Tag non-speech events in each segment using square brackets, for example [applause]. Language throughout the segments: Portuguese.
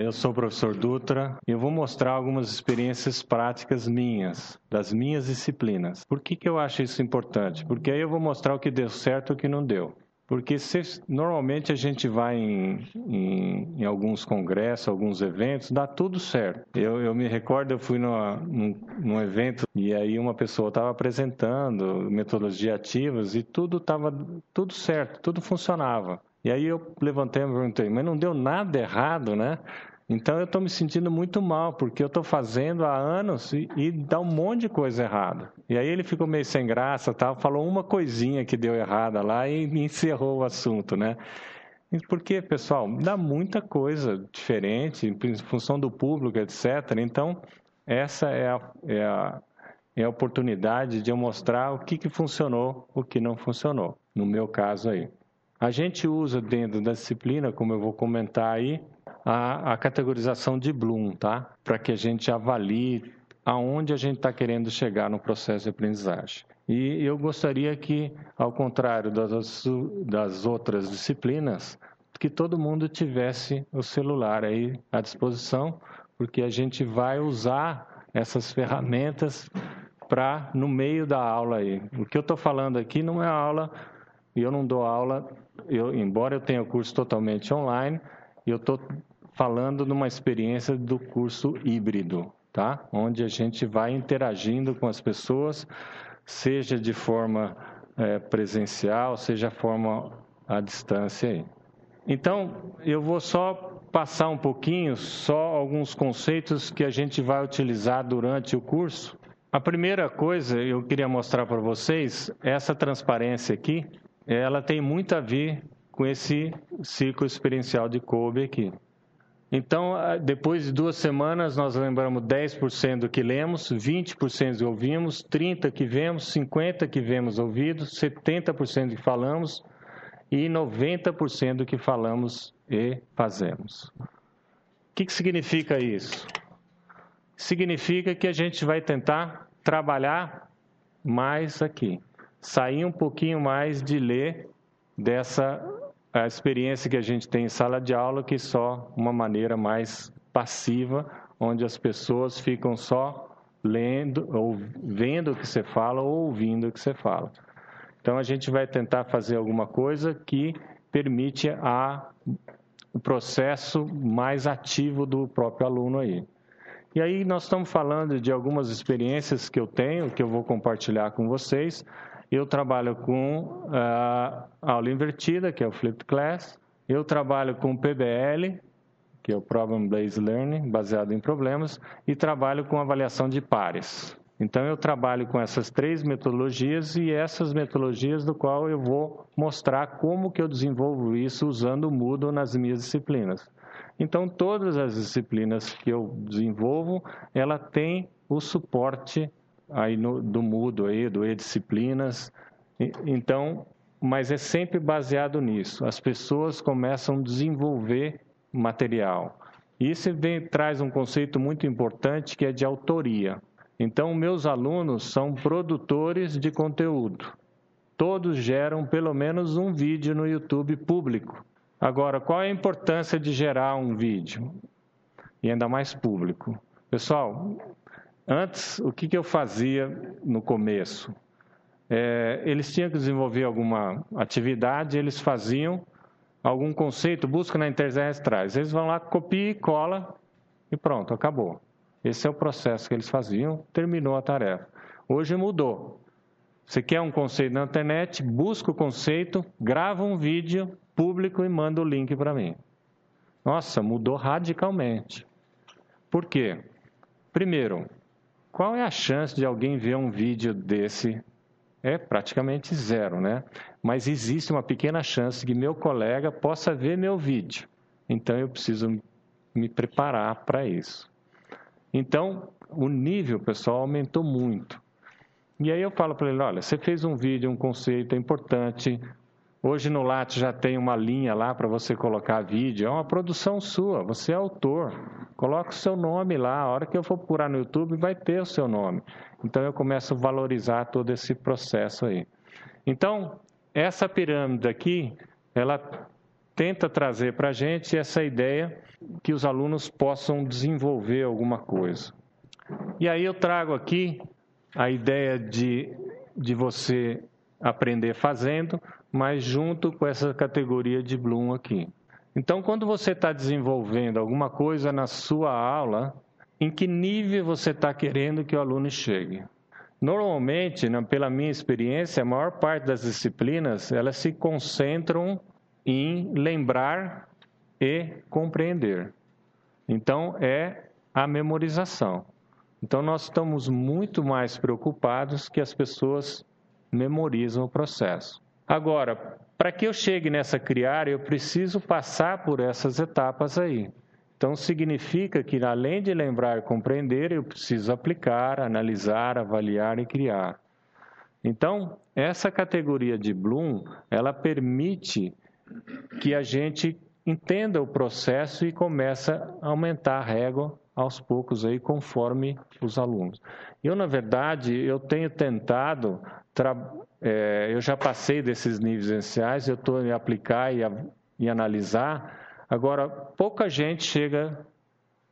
Eu sou o professor Dutra e eu vou mostrar algumas experiências práticas minhas, das minhas disciplinas. Por que, que eu acho isso importante? Porque aí eu vou mostrar o que deu certo e o que não deu. Porque se, normalmente a gente vai em, em, em, alguns congressos, alguns eventos, dá tudo certo. Eu, eu me recordo, eu fui numa, num, num evento e aí uma pessoa estava apresentando metodologias ativas e tudo estava tudo certo, tudo funcionava. E aí eu levantei e perguntei, mas não deu nada errado, né? Então eu estou me sentindo muito mal, porque eu estou fazendo há anos e, e, dá um monte de coisa errada. E aí ele ficou meio sem graça, tal, falou uma coisinha que deu errada lá e encerrou o assunto, né? Porque, pessoal, dá muita coisa diferente em função do público, etc. Então, essa é a, é a, é a oportunidade de eu mostrar o que, que funcionou, o que não funcionou, no meu caso aí. A gente usa dentro da disciplina, como eu vou comentar aí, a, a categorização de Bloom, tá? Para que a gente avalie aonde a gente está querendo chegar no processo de aprendizagem. E eu gostaria que, ao contrário das, das outras disciplinas, que todo mundo tivesse o celular aí à disposição, porque a gente vai usar essas ferramentas para no meio da aula aí. O que eu estou falando aqui não é aula, eu não dou aula, eu, embora eu tenha o curso totalmente online, eu estou falando numa experiência do curso híbrido, tá? Onde a gente vai interagindo com as pessoas, seja de forma é, presencial, seja forma à distância aí. Então, eu vou só passar um pouquinho, só alguns conceitos que a gente vai utilizar durante o curso. A primeira coisa eu queria mostrar para vocês, essa transparência aqui, ela tem muito a ver com esse ciclo experiencial de Kobe aqui. Então, ah, depois de duas semanas, nós lembramos 10% do que lemos, 20% que ouvimos, 30% que vemos, 50% que vemos ouvidos, 70% que falamos e 90% do que falamos e fazemos. O que, que significa isso? Significa que a gente vai tentar trabalhar mais aqui, sair um pouquinho mais de ler dessa a experiência que a gente tem em sala de aula, que só uma maneira mais passiva, onde as pessoas ficam só lendo, ou vendo o que você fala ou ouvindo o que você fala. Então a gente vai tentar fazer alguma coisa que permite a, o processo mais ativo do próprio aluno aí. E aí nós estamos falando de algumas experiências que eu tenho, que eu vou compartilhar com vocês, eu trabalho com a uh, aula invertida, que é o Flipped Class. Eu trabalho com PBL, que é o Problem Based Learning, baseado em problemas, e trabalho com avaliação de pares. Então eu trabalho com essas três metodologias e essas metodologias do qual eu vou mostrar como que eu desenvolvo isso usando o Moodle nas minhas disciplinas. Então todas as disciplinas que eu desenvolvo, ela tem o suporte aí no, do Mudo aí, do E-Disciplinas. Então, mas é sempre baseado nisso. As pessoas começam a desenvolver material. Isso vem, traz um conceito muito importante que é de autoria. Então, meus alunos são produtores de conteúdo. Todos geram pelo menos um vídeo no YouTube público. Agora, qual é a importância de gerar um vídeo? E ainda mais público. Pessoal, Antes, o que, que eu fazia no começo? É, eles tinham que desenvolver alguma atividade, eles faziam algum conceito, busca na internet traz. Eles vão lá, copia e cola e pronto, acabou. Esse é o processo que eles faziam, terminou a tarefa. Hoje mudou. Você quer um conceito na internet, busca o conceito, grava um vídeo público e manda o link para mim. Nossa, mudou radicalmente. Por quê? Primeiro, qual é a chance de alguém ver um vídeo desse? É praticamente zero, né? Mas existe uma pequena chance que meu colega possa ver meu vídeo. Então eu preciso me preparar para isso. Então, o nível, pessoal, aumentou muito. E aí eu falo para ele, olha, você fez um vídeo, um conceito é importante, Hoje no Lattes já tem uma linha lá para você colocar vídeo. É uma produção sua, você é autor. Coloca o seu nome lá. A hora que eu for procurar no YouTube, vai ter o seu nome. Então eu começo a valorizar todo esse processo aí. Então, essa pirâmide aqui, ela tenta trazer para a gente essa ideia que os alunos possam desenvolver alguma coisa. E aí eu trago aqui a ideia de, de você aprender fazendo, mas junto com essa categoria de Bloom aqui. Então, quando você está desenvolvendo alguma coisa na sua aula, em que nível você está querendo que o aluno chegue? Normalmente, pela minha experiência, a maior parte das disciplinas elas se concentram em lembrar e compreender. Então, é a memorização. Então, nós estamos muito mais preocupados que as pessoas memorizam o processo. Agora, para que eu chegue nessa criar, eu preciso passar por essas etapas aí. Então, significa que, além de lembrar e compreender, eu preciso aplicar, analisar, avaliar e criar. Então, essa categoria de Bloom, ela permite que a gente entenda o processo e começa a aumentar a régua aos poucos aí, conforme os alunos. Eu, na verdade, eu tenho tentado, é, eu já passei desses níveis iniciais, eu estou em aplicar e, a, e analisar, Agora, pouca gente chega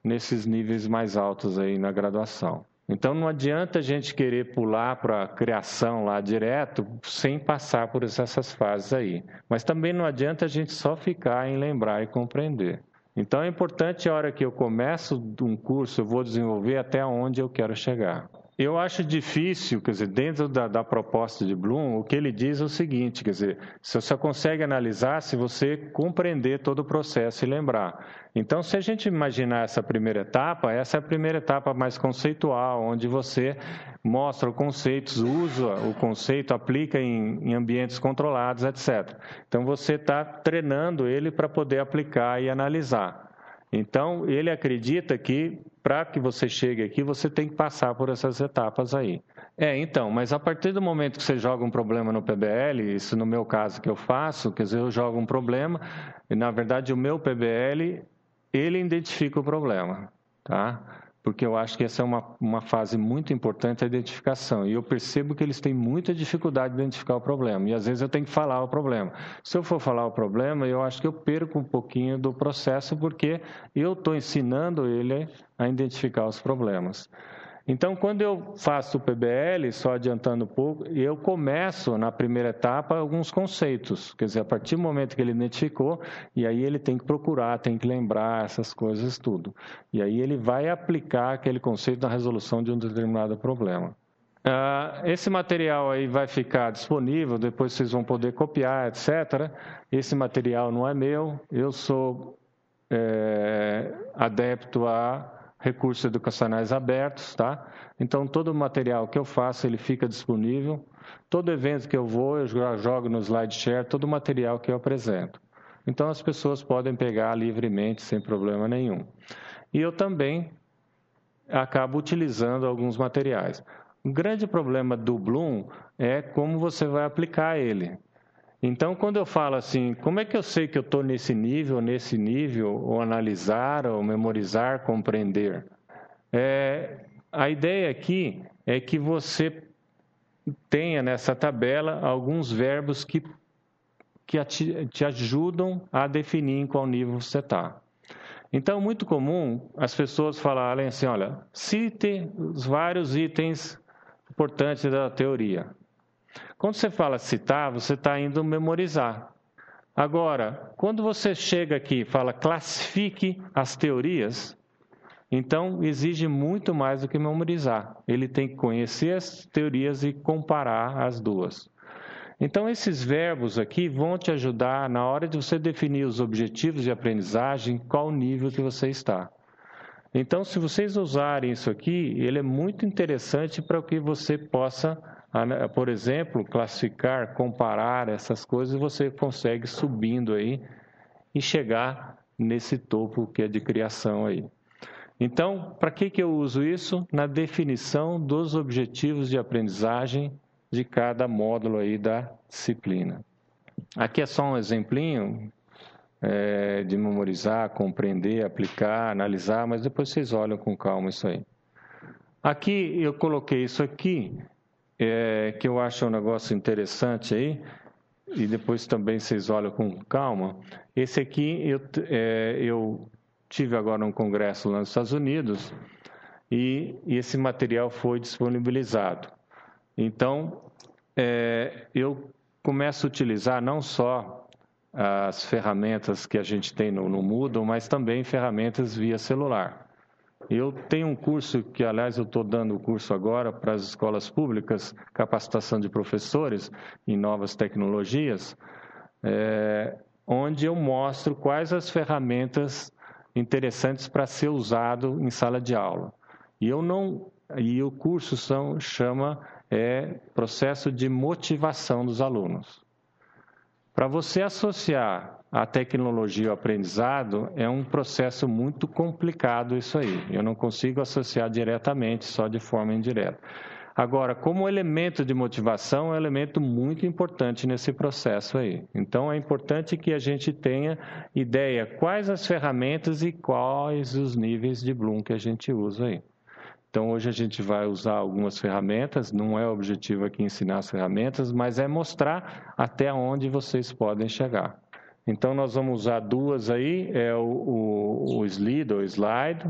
nesses níveis mais altos aí na graduação. Então não adianta a gente querer pular para a criação lá direto sem passar por essas fases aí. Mas também não adianta a gente só ficar em lembrar e compreender. Então é importante a hora que eu começo um curso, eu vou desenvolver até onde eu quero chegar. Eu acho difícil, quer dizer, dentro da, da, proposta de Bloom, o que ele diz é o seguinte, quer dizer, você só consegue analisar se você compreender todo o processo e lembrar. Então, se a gente imaginar essa primeira etapa, essa é a primeira etapa mais conceitual, onde você mostra os conceitos, usa o conceito, aplica em, em ambientes controlados, etc. Então, você está treinando ele para poder aplicar e analisar. Então, ele acredita que para que você chegue aqui, você tem que passar por essas etapas aí. É, então, mas a partir do momento que você joga um problema no PBL, isso no meu caso que eu faço, quer dizer, eu jogo um problema, e na verdade o meu PBL, ele identifica o problema, tá? Porque eu acho que essa é uma, uma fase muito importante, a identificação. E eu percebo que eles têm muita dificuldade de identificar o problema. E às vezes eu tenho que falar o problema. Se eu for falar o problema, eu acho que eu perco um pouquinho do processo, porque eu estou ensinando ele a identificar os problemas. Então, quando eu faço o PBL, só adiantando um pouco, eu começo na primeira etapa alguns conceitos. Quer dizer, a partir do momento que ele identificou, e aí ele tem que procurar, tem que lembrar essas coisas tudo. E aí ele vai aplicar aquele conceito na resolução de um determinado problema. Uh, esse material aí vai ficar disponível, depois vocês vão poder copiar, etc. Esse material não é meu, eu sou é, adepto a recursos educacionais abertos, tá? Então, todo o material que eu faço, ele fica disponível. Todo evento que eu vou, eu jogo no SlideShare todo o material que eu apresento. Então, as pessoas podem pegar livremente, sem problema nenhum. E eu também acabo utilizando alguns materiais. O grande problema do Bloom é como você vai aplicar ele. Então, quando eu falo assim, como é que eu sei que eu estou nesse nível, nesse nível, ou analisar, ou memorizar, compreender? É, a ideia aqui é que você tenha nessa tabela alguns verbos que, que te, ajudam a definir em qual nível você está. Então, muito comum as pessoas falarem assim: olha, cite os vários itens importantes da teoria. Quando você fala citar, você está indo memorizar. Agora, quando você chega aqui e fala classifique as teorias, então exige muito mais do que memorizar. Ele tem que conhecer as teorias e comparar as duas. Então, esses verbos aqui vão te ajudar na hora de você definir os objetivos de aprendizagem, qual nível que você está. Então, se vocês usarem isso aqui, ele é muito interessante para que você possa por exemplo, classificar, comparar essas coisas, você consegue subindo aí e chegar nesse topo que é de criação aí. Então, para que, que eu uso isso? Na definição dos objetivos de aprendizagem de cada módulo aí da disciplina. Aqui é só um exemplinho é, de memorizar, compreender, aplicar, analisar, mas depois vocês olham com calma isso aí. Aqui eu coloquei isso aqui é, que eu acho um negócio interessante aí, e depois também vocês olham com calma. Esse aqui eu, é, eu tive agora um congresso lá nos Estados Unidos e, e esse material foi disponibilizado. Então, é, eu começo a utilizar não só as ferramentas que a gente tem no, no Moodle, mas também ferramentas via celular. Eu tenho um curso que, aliás, eu estou dando o curso agora para as escolas públicas, capacitação de professores em novas tecnologias, é, onde eu mostro quais as ferramentas interessantes para ser usado em sala de aula. E eu não, e o curso são, chama é processo de motivação dos alunos. Para você associar a tecnologia ao aprendizado, é um processo muito complicado isso aí. Eu não consigo associar diretamente, só de forma indireta. Agora, como elemento de motivação, é um elemento muito importante nesse processo aí. Então, é importante que a gente tenha ideia quais as ferramentas e quais os níveis de Bloom que a gente usa aí. Então, hoje a gente vai usar algumas ferramentas, não é o objetivo aqui ensinar as ferramentas, mas é mostrar até onde vocês podem chegar. Então, nós vamos usar duas aí, é o, o, o Slide ou Slide,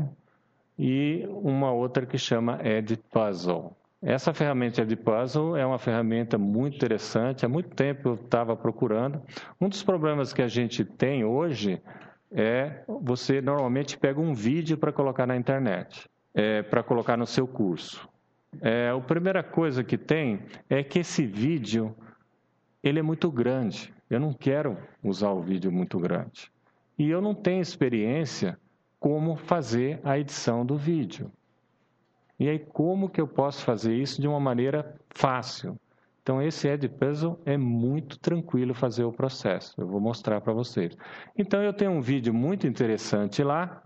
e uma outra que chama Edit Puzzle. Essa ferramenta de puzzle é uma ferramenta muito interessante. Há muito tempo eu estava procurando. Um dos problemas que a gente tem hoje é você normalmente pega um vídeo para colocar na internet é, para colocar no seu curso. É, a primeira coisa que tem é que esse vídeo ele é muito grande. Eu não quero usar o vídeo muito grande. E eu não tenho experiência como fazer a edição do vídeo. E aí, como que eu posso fazer isso de uma maneira fácil? Então, esse Ed Puzzle é muito tranquilo fazer o processo. Eu vou mostrar para vocês. Então, eu tenho um vídeo muito interessante lá,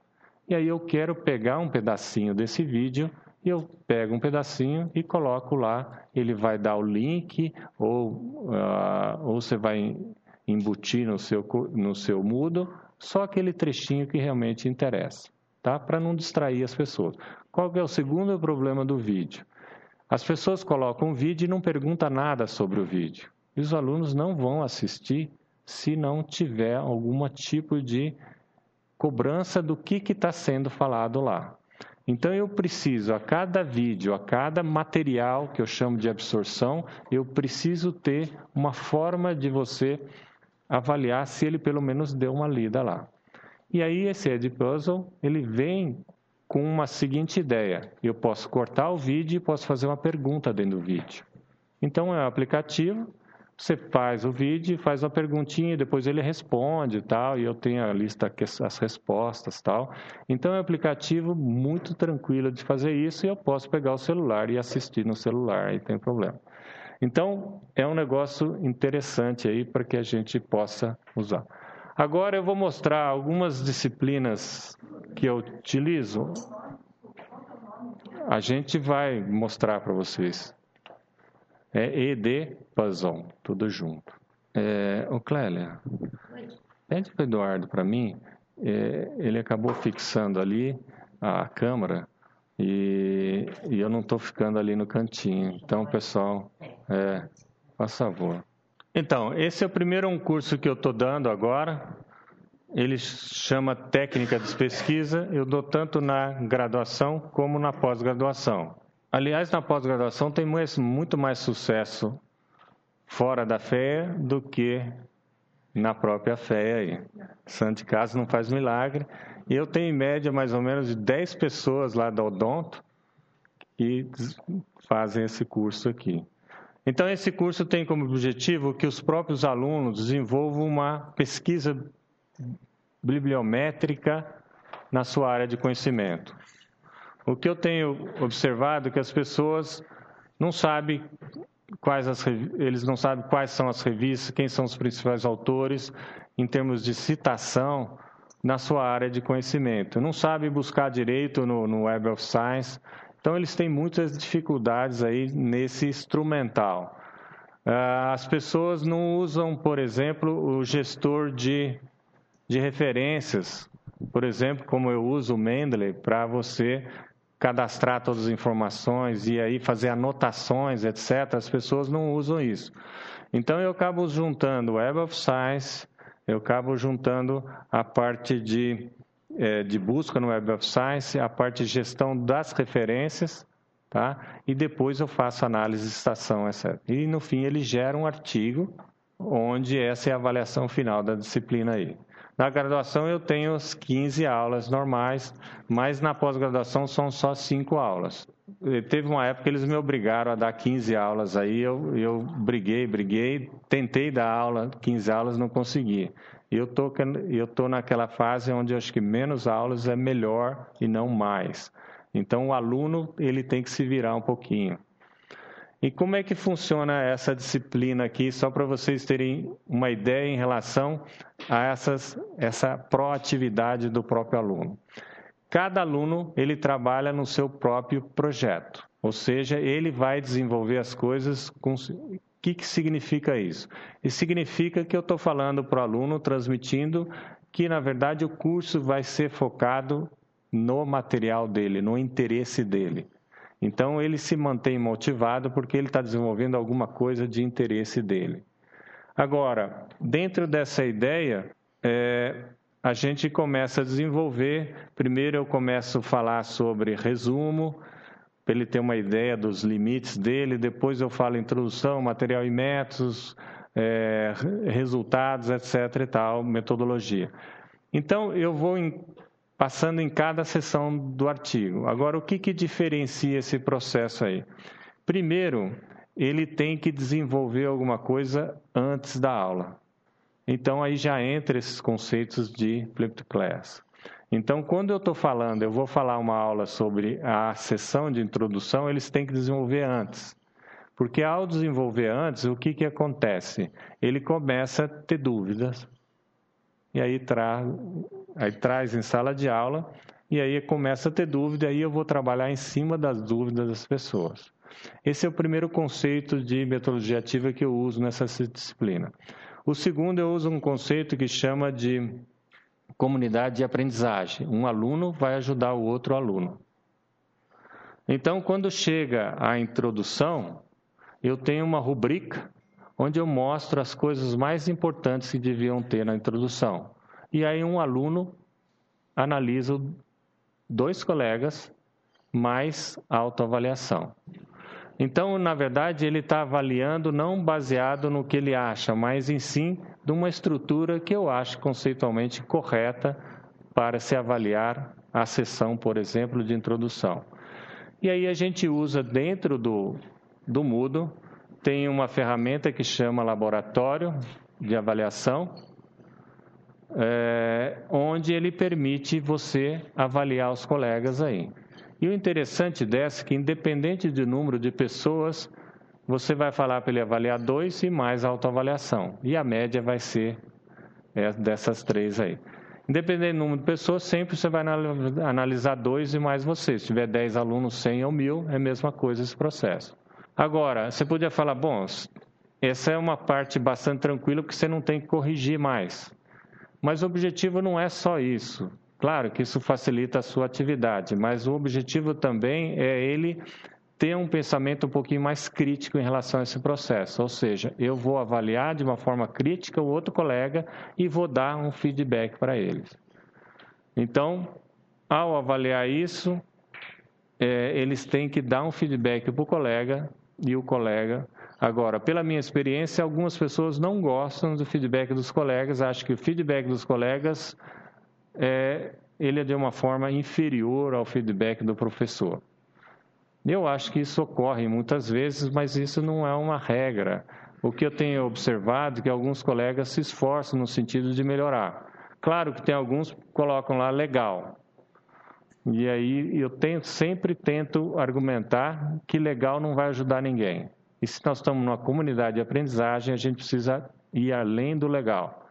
e aí eu quero pegar um pedacinho desse vídeo e eu pego um pedacinho e coloco lá. Ele vai dar o link ou, uh, ou você vai embutir no seu, no seu Moodle só aquele trechinho que realmente interessa, tá? Para não distrair as pessoas. Qual é o segundo problema do vídeo? As pessoas colocam um vídeo e não perguntam nada sobre o vídeo. E os alunos não vão assistir se não tiver algum tipo de cobrança do que está sendo falado lá. Então eu preciso, a cada vídeo, a cada material que eu chamo de absorção, eu preciso ter uma forma de você avaliar se ele pelo menos deu uma lida lá. E aí esse Edpuzzle, ele vem com uma seguinte ideia. Eu posso cortar o vídeo e posso fazer uma pergunta dentro do vídeo. Então é um aplicativo você faz o vídeo, faz uma perguntinha, depois ele responde e tal, e eu tenho a lista as respostas tal. Então é um aplicativo muito tranquilo de fazer isso e eu posso pegar o celular e assistir no celular, aí tem problema. Então é um negócio interessante aí para que a gente possa usar. Agora eu vou mostrar algumas disciplinas que eu utilizo. A gente vai mostrar para vocês. É ED Puzzle, tudo junto. É, o Clélia, pede para Eduardo para mim. É, ele acabou fixando ali a câmera e, e eu não estou ficando ali no cantinho. Então, pessoal, é, faz favor. Então, esse é o primeiro curso que eu estou dando agora. Ele chama Técnica de Pesquisa. Eu dou tanto na graduação como na pós-graduação. Aliás, na pós-graduação tem muito mais sucesso fora da fé do que na própria fé aí. Santo de casa não faz milagre. E eu tenho em média mais ou menos de 10 pessoas lá da Odonto que fazem esse curso aqui. Então, esse curso tem como objetivo que os próprios alunos desenvolvam uma pesquisa bibliométrica na sua área de conhecimento. O que eu tenho observado é que as pessoas não sabem quais as, eles não sabem quais são as revistas, quem são os principais autores em termos de citação na sua área de conhecimento. Não sabem buscar direito no, no Web of Science, então eles têm muitas dificuldades aí nesse instrumental. Ah, as pessoas não usam, por exemplo, o gestor de, de referências, por exemplo, como eu uso o Mendeley para você cadastrar todas as informações e aí fazer anotações, etc., as pessoas não usam isso. Então eu acabo juntando Web of Science, eu acabo juntando a parte de, é, de busca no Web of Science, a parte de gestão das referências, tá? e depois eu faço análise de estação, etc. E no fim ele gera um artigo onde essa é a avaliação final da disciplina aí. Na graduação eu tenho 15 aulas normais, mas na pós-graduação são só 5 aulas. Teve uma época que eles me obrigaram a dar 15 aulas aí, eu, eu briguei, briguei, tentei dar aula, 15 aulas, não consegui. Eu tô, eu tô naquela fase onde eu acho que menos aulas é melhor e não mais. Então o aluno ele tem que se virar um pouquinho. E como é que funciona essa disciplina aqui, só para vocês terem uma ideia em relação a essas, essa proatividade do próprio aluno. Cada aluno ele trabalha no seu próprio projeto, ou seja, ele vai desenvolver as coisas com. O que, que significa isso? Isso significa que eu estou falando para o aluno, transmitindo que, na verdade, o curso vai ser focado no material dele, no interesse dele. Então, ele se mantém motivado porque ele está desenvolvendo alguma coisa de interesse dele. Agora, dentro dessa ideia, é, a gente começa a desenvolver. Primeiro, eu começo a falar sobre resumo, para ele ter uma ideia dos limites dele. Depois, eu falo introdução, material e métodos, é, resultados, etc. e tal, metodologia. Então, eu vou passando em cada seção do artigo. Agora, o que, que diferencia esse processo aí? Primeiro, ele tem que desenvolver alguma coisa antes da aula. Então, aí já entra esses conceitos de flipped class. Então, quando eu estou falando, eu vou falar uma aula sobre a sessão de introdução, eles têm que desenvolver antes. Porque ao desenvolver antes, o que, que acontece? Ele começa a ter dúvidas, e aí, tra... aí traz em sala de aula, e aí começa a ter dúvida, aí eu vou trabalhar em cima das dúvidas das pessoas. Esse é o primeiro conceito de metodologia ativa que eu uso nessa disciplina. O segundo, eu uso um conceito que chama de comunidade de aprendizagem. Um aluno vai ajudar o outro aluno. Então, quando chega a introdução, eu tenho uma rubrica onde eu mostro as coisas mais importantes que deviam ter na introdução. E aí um aluno analisa dois colegas mais autoavaliação. Então, na verdade, ele está avaliando não baseado no que ele acha, mas em sim de uma estrutura que eu acho conceitualmente correta para se avaliar a sessão, por exemplo, de introdução. E aí a gente usa dentro do, do Moodle tem uma ferramenta que chama laboratório de avaliação, é, onde ele permite você avaliar os colegas aí. E o interessante dessa é que, independente do número de pessoas, você vai falar para ele avaliar dois e mais autoavaliação. E a média vai ser é, dessas três aí. Independente do número de pessoas, sempre você vai analisar dois e mais você. Se tiver 10 alunos, 100 ou 1000, é a mesma coisa esse processo. Agora, você podia falar, bom, essa é uma parte bastante tranquila porque você não tem que corrigir mais. Mas o objetivo não é só isso. Claro que isso facilita a sua atividade, mas o objetivo também é ele ter um pensamento um pouquinho mais crítico em relação a esse processo. Ou seja, eu vou avaliar de uma forma crítica o outro colega e vou dar um feedback para eles. Então, ao avaliar isso, é, eles têm que dar um feedback para o colega e o colega. Agora, pela minha experiência, algumas pessoas não gostam do feedback dos colegas, acham que o feedback dos colegas é, ele é de uma forma inferior ao feedback do professor. Eu acho que isso ocorre muitas vezes, mas isso não é uma regra. O que eu tenho observado é que alguns colegas se esforçam no sentido de melhorar. Claro que tem alguns que colocam lá legal, e aí eu tenho, sempre tento argumentar que legal não vai ajudar ninguém. E se nós estamos numa comunidade de aprendizagem, a gente precisa ir além do legal.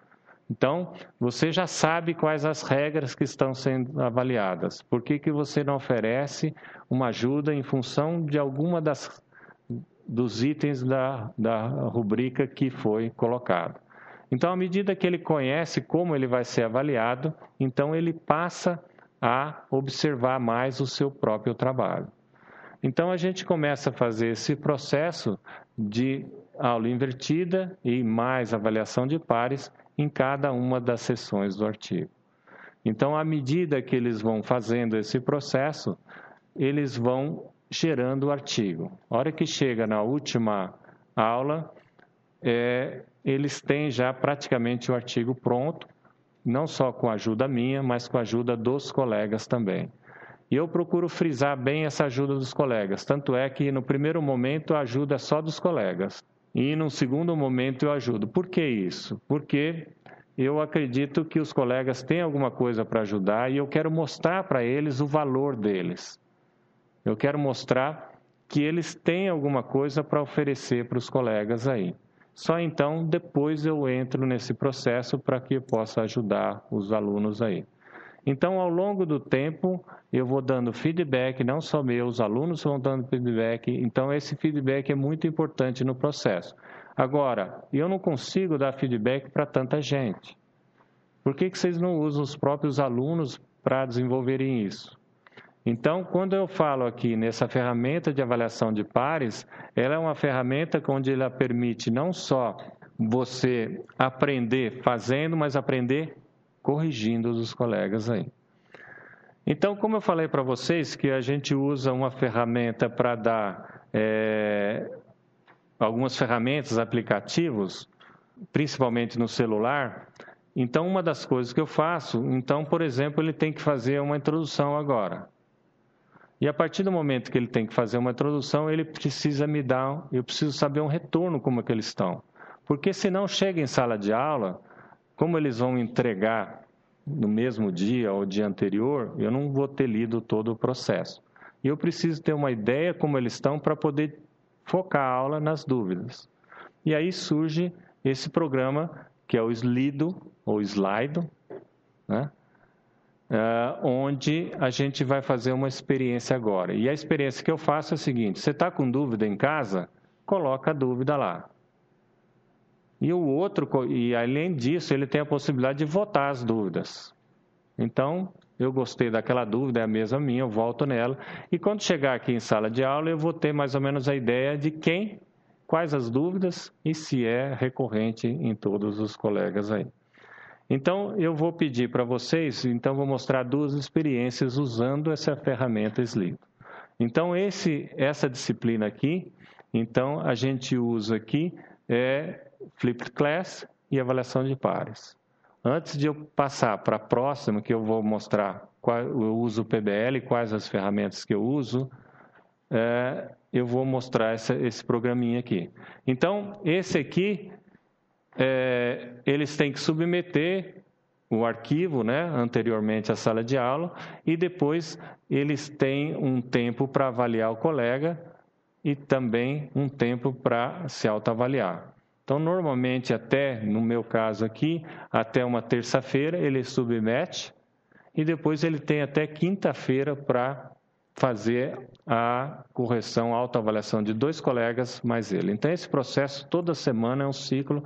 Então, você já sabe quais as regras que estão sendo avaliadas. Por que, que você não oferece uma ajuda em função de alguma das dos itens da, da rubrica que foi colocado? Então, à medida que ele conhece como ele vai ser avaliado, então ele passa a observar mais o seu próprio trabalho. Então a gente começa a fazer esse processo de aula invertida e mais avaliação de pares em cada uma das sessões do artigo. Então, à medida que eles vão fazendo esse processo, eles vão gerando o artigo. A hora que chega na última aula, é, eles têm já praticamente o artigo pronto, não só com a ajuda minha, mas com a ajuda dos colegas também. E eu procuro frisar bem essa ajuda dos colegas, tanto é que no primeiro momento a ajuda é só dos colegas. E no segundo momento eu ajudo. Por que isso? Porque eu acredito que os colegas têm alguma coisa para ajudar e eu quero mostrar para eles o valor deles. Eu quero mostrar que eles têm alguma coisa para oferecer para os colegas aí. Só então depois eu entro nesse processo para que eu possa ajudar os alunos aí. Então, ao longo do tempo, eu vou dando feedback, não só meu, os alunos vão dando feedback. Então, esse feedback é muito importante no processo. Agora, eu não consigo dar feedback para tanta gente. Por que, que vocês não usam os próprios alunos para desenvolverem isso? Então, quando eu falo aqui nessa ferramenta de avaliação de pares, ela é uma ferramenta onde ela permite não só você aprender fazendo, mas aprender corrigindo os colegas aí. Então, como eu falei para vocês, que a gente usa uma ferramenta para dar é, algumas ferramentas, aplicativos, principalmente no celular. Então, uma das coisas que eu faço, então, por exemplo, ele tem que fazer uma introdução agora. E a partir do momento que ele tem que fazer uma introdução, ele precisa me dar, eu preciso saber um retorno como é que eles estão. Porque se não chega em sala de aula, como eles vão entregar no mesmo dia ou dia anterior, eu não vou ter lido todo o processo. E eu preciso ter uma ideia como eles estão para poder focar a aula nas dúvidas. E aí surge esse programa que é o Slido, ou Slido, né? Uh, onde a gente vai fazer uma experiência agora. E a experiência que eu faço é a seguinte: você está com dúvida em casa? Coloca a dúvida lá. E o outro, e além disso, ele tem a possibilidade de votar as dúvidas. Então, eu gostei daquela dúvida, é a mesma minha, eu volto nela. E quando chegar aqui em sala de aula, eu vou ter mais ou menos a ideia de quem, quais as dúvidas e se é recorrente em todos os colegas aí. Então, eu vou pedir para vocês, então vou mostrar duas experiências usando essa ferramenta Slido. Então, esse, essa disciplina aqui, então a gente usa aqui é Flipped Class e avaliação de pares. Antes de eu passar para a próxima, que eu vou mostrar qual, eu uso o PBL, quais as ferramentas que eu uso, é, eu vou mostrar essa, esse programinha aqui. Então, esse aqui é, eles têm que submeter o arquivo, né, anteriormente à sala de aula, e depois eles têm um tempo para avaliar o colega e também um tempo para se autoavaliar. Então, normalmente, até, no meu caso aqui, até uma terça-feira ele submete e depois ele tem até quinta-feira para fazer a correção, a autoavaliação de dois colegas mais ele. Então, esse processo toda semana é um ciclo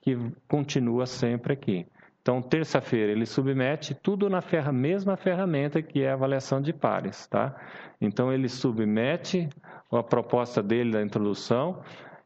que continua sempre aqui. Então, terça-feira ele submete tudo na ferra, mesma ferramenta que é a avaliação de pares, tá? Então, ele submete a proposta dele da introdução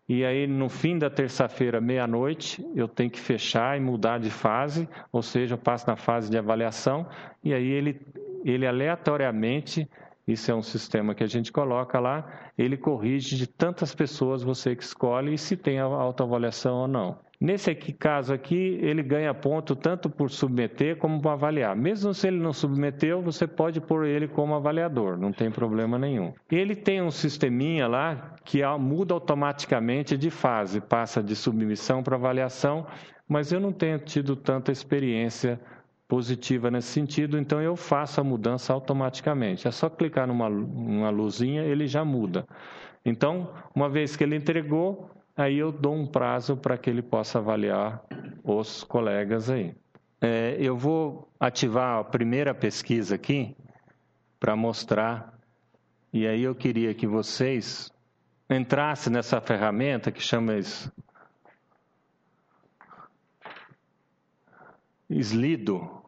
e aí no fim da terça-feira, meia-noite, eu tenho que fechar e mudar de fase, ou seja, eu passo na fase de avaliação e aí ele, ele aleatoriamente isso é um sistema que a gente coloca lá, ele corrige de tantas pessoas você que escolhe e se tem autoavaliação ou não. Nesse aqui, caso aqui, ele ganha ponto tanto por submeter como por avaliar. Mesmo se ele não submeteu, você pode pôr ele como avaliador, não tem problema nenhum. Ele tem um sisteminha lá que muda automaticamente de fase, passa de submissão para avaliação, mas eu não tenho tido tanta experiência positiva nesse sentido, então eu faço a mudança automaticamente. É só clicar numa, numa luzinha, ele já muda. Então, uma vez que ele entregou, aí eu dou um prazo para que ele possa avaliar os colegas aí. É, eu vou ativar a primeira pesquisa aqui para mostrar, e aí eu queria que vocês entrassem nessa ferramenta que chama Slido.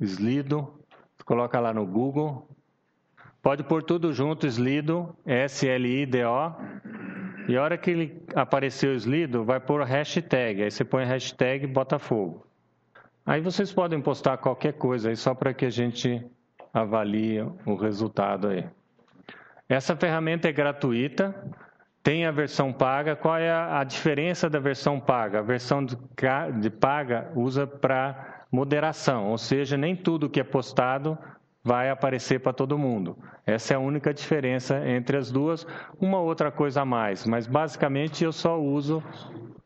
Slido. coloca lá no Google. Pode pôr tudo junto, Slido, S-L-I-D-O. E a hora que ele apareceu o Slido, vai pôr hashtag. Aí você põe hashtag Botafogo. Aí vocês podem postar qualquer coisa aí só para que a gente avalie o resultado aí. Essa ferramenta é gratuita, tem a versão paga. Qual é a, diferença da versão paga? A versão de, de paga usa para moderação, ou seja, nem tudo que é postado vai aparecer para todo mundo. Essa é a única diferença entre as duas. Uma outra coisa a mais, mas basicamente eu só uso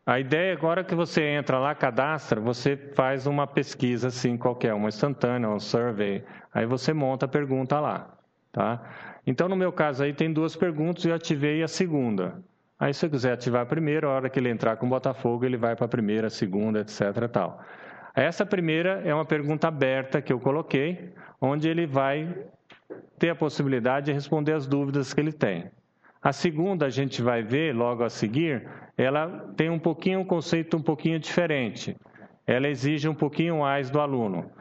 a ideia agora que você entra lá, cadastra, você faz uma pesquisa assim qualquer, uma instantânea, um survey, aí você monta a pergunta lá, tá? Então no meu caso aí tem duas perguntas e eu ativei a segunda. Aí se eu quiser ativar a primeira, a hora que ele entrar com o Botafogo, ele vai para a primeira, segunda, etc tal. Essa primeira é uma pergunta aberta que eu coloquei, onde ele vai ter a possibilidade de responder as dúvidas que ele tem. A segunda, a gente vai ver logo a seguir, ela tem um pouquinho um conceito um pouquinho diferente. Ela exige um pouquinho mais do aluno.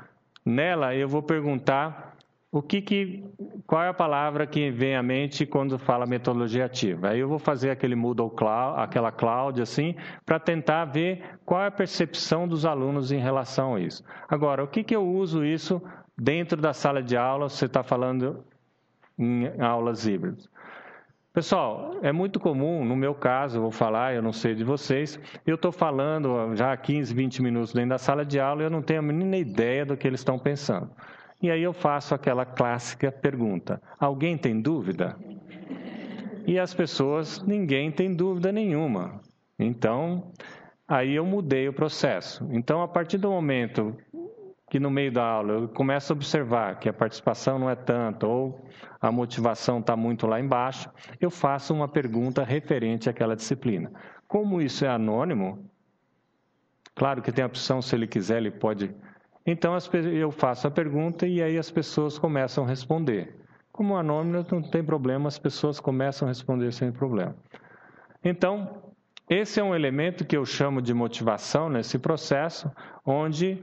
Nela, eu vou perguntar o que, que qual é a palavra que vem à mente quando fala metodologia ativa. Aí eu vou fazer aquele Moodle Cloud, aquela cloud assim, para tentar ver qual é a percepção dos alunos em relação a isso. Agora, o que, que eu uso isso dentro da sala de aula? Você está falando em aulas híbridas. Pessoal, é muito comum, no meu caso, vou falar, eu não sei de vocês, eu estou falando já há 15, 20 minutos dentro da sala de aula e eu não tenho a mínima ideia do que eles estão pensando. E aí eu faço aquela clássica pergunta: alguém tem dúvida? E as pessoas, ninguém tem dúvida nenhuma. Então, aí eu mudei o processo. Então, a partir do momento que no meio da aula eu começo a observar que a participação não é tanto ou a motivação está muito lá embaixo, eu faço uma pergunta referente àquela disciplina. Como isso é anônimo, claro que tem a opção, se ele quiser, ele pode. Então eu faço a pergunta e aí as pessoas começam a responder. Como anônimo não tem problema, as pessoas começam a responder sem problema. Então, esse é um elemento que eu chamo de motivação nesse processo, onde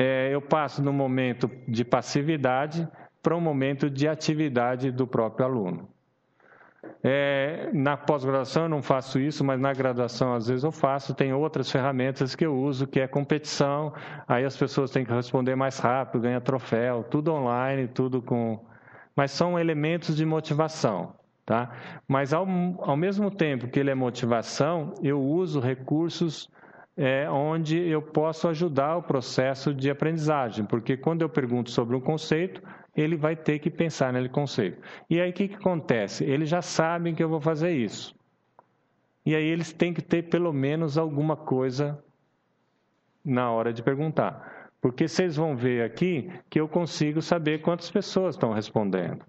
é, eu passo no momento de passividade para um momento de atividade do próprio aluno. É, na pós-graduação eu não faço isso, mas na graduação às vezes eu faço. Tem outras ferramentas que eu uso, que é competição. Aí as pessoas têm que responder mais rápido, ganha troféu, tudo online, tudo com. Mas são elementos de motivação. Tá? Mas ao, ao mesmo tempo que ele é motivação, eu uso recursos é, onde eu posso ajudar o processo de aprendizagem, porque quando eu pergunto sobre um conceito, ele vai ter que pensar naquele conceito. E aí o que, que acontece? Eles já sabem que eu vou fazer isso. E aí eles têm que ter pelo menos alguma coisa na hora de perguntar. Porque vocês vão ver aqui que eu consigo saber quantas pessoas estão respondendo.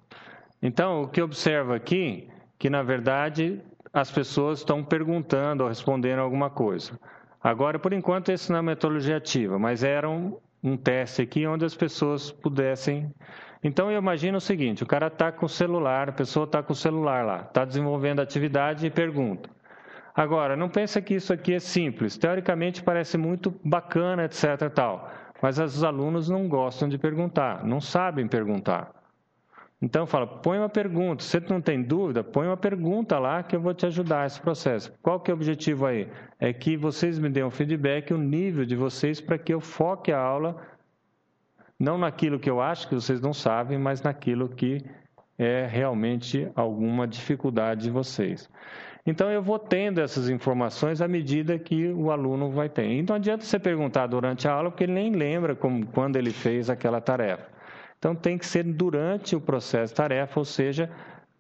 Então, o que observa aqui, que na verdade as pessoas estão perguntando ou respondendo alguma coisa. Agora, por enquanto, esse não é metodologia ativa, mas era um, um teste aqui onde as pessoas pudessem então eu imagino o seguinte: o cara está com o celular, a pessoa está com o celular lá, está desenvolvendo atividade e pergunta. Agora, não pensa que isso aqui é simples. Teoricamente parece muito bacana, etc. Tal, mas os alunos não gostam de perguntar, não sabem perguntar. Então fala, põe uma pergunta. Se não tem dúvida, põe uma pergunta lá que eu vou te ajudar nesse processo. Qual que é o objetivo aí? É que vocês me deem um feedback, o um nível de vocês, para que eu foque a aula não naquilo que eu acho que vocês não sabem, mas naquilo que é realmente alguma dificuldade de vocês. Então eu vou tendo essas informações à medida que o aluno vai ter. Então adianta você perguntar durante a aula, porque ele nem lembra como, quando ele fez aquela tarefa. Então tem que ser durante o processo tarefa, ou seja,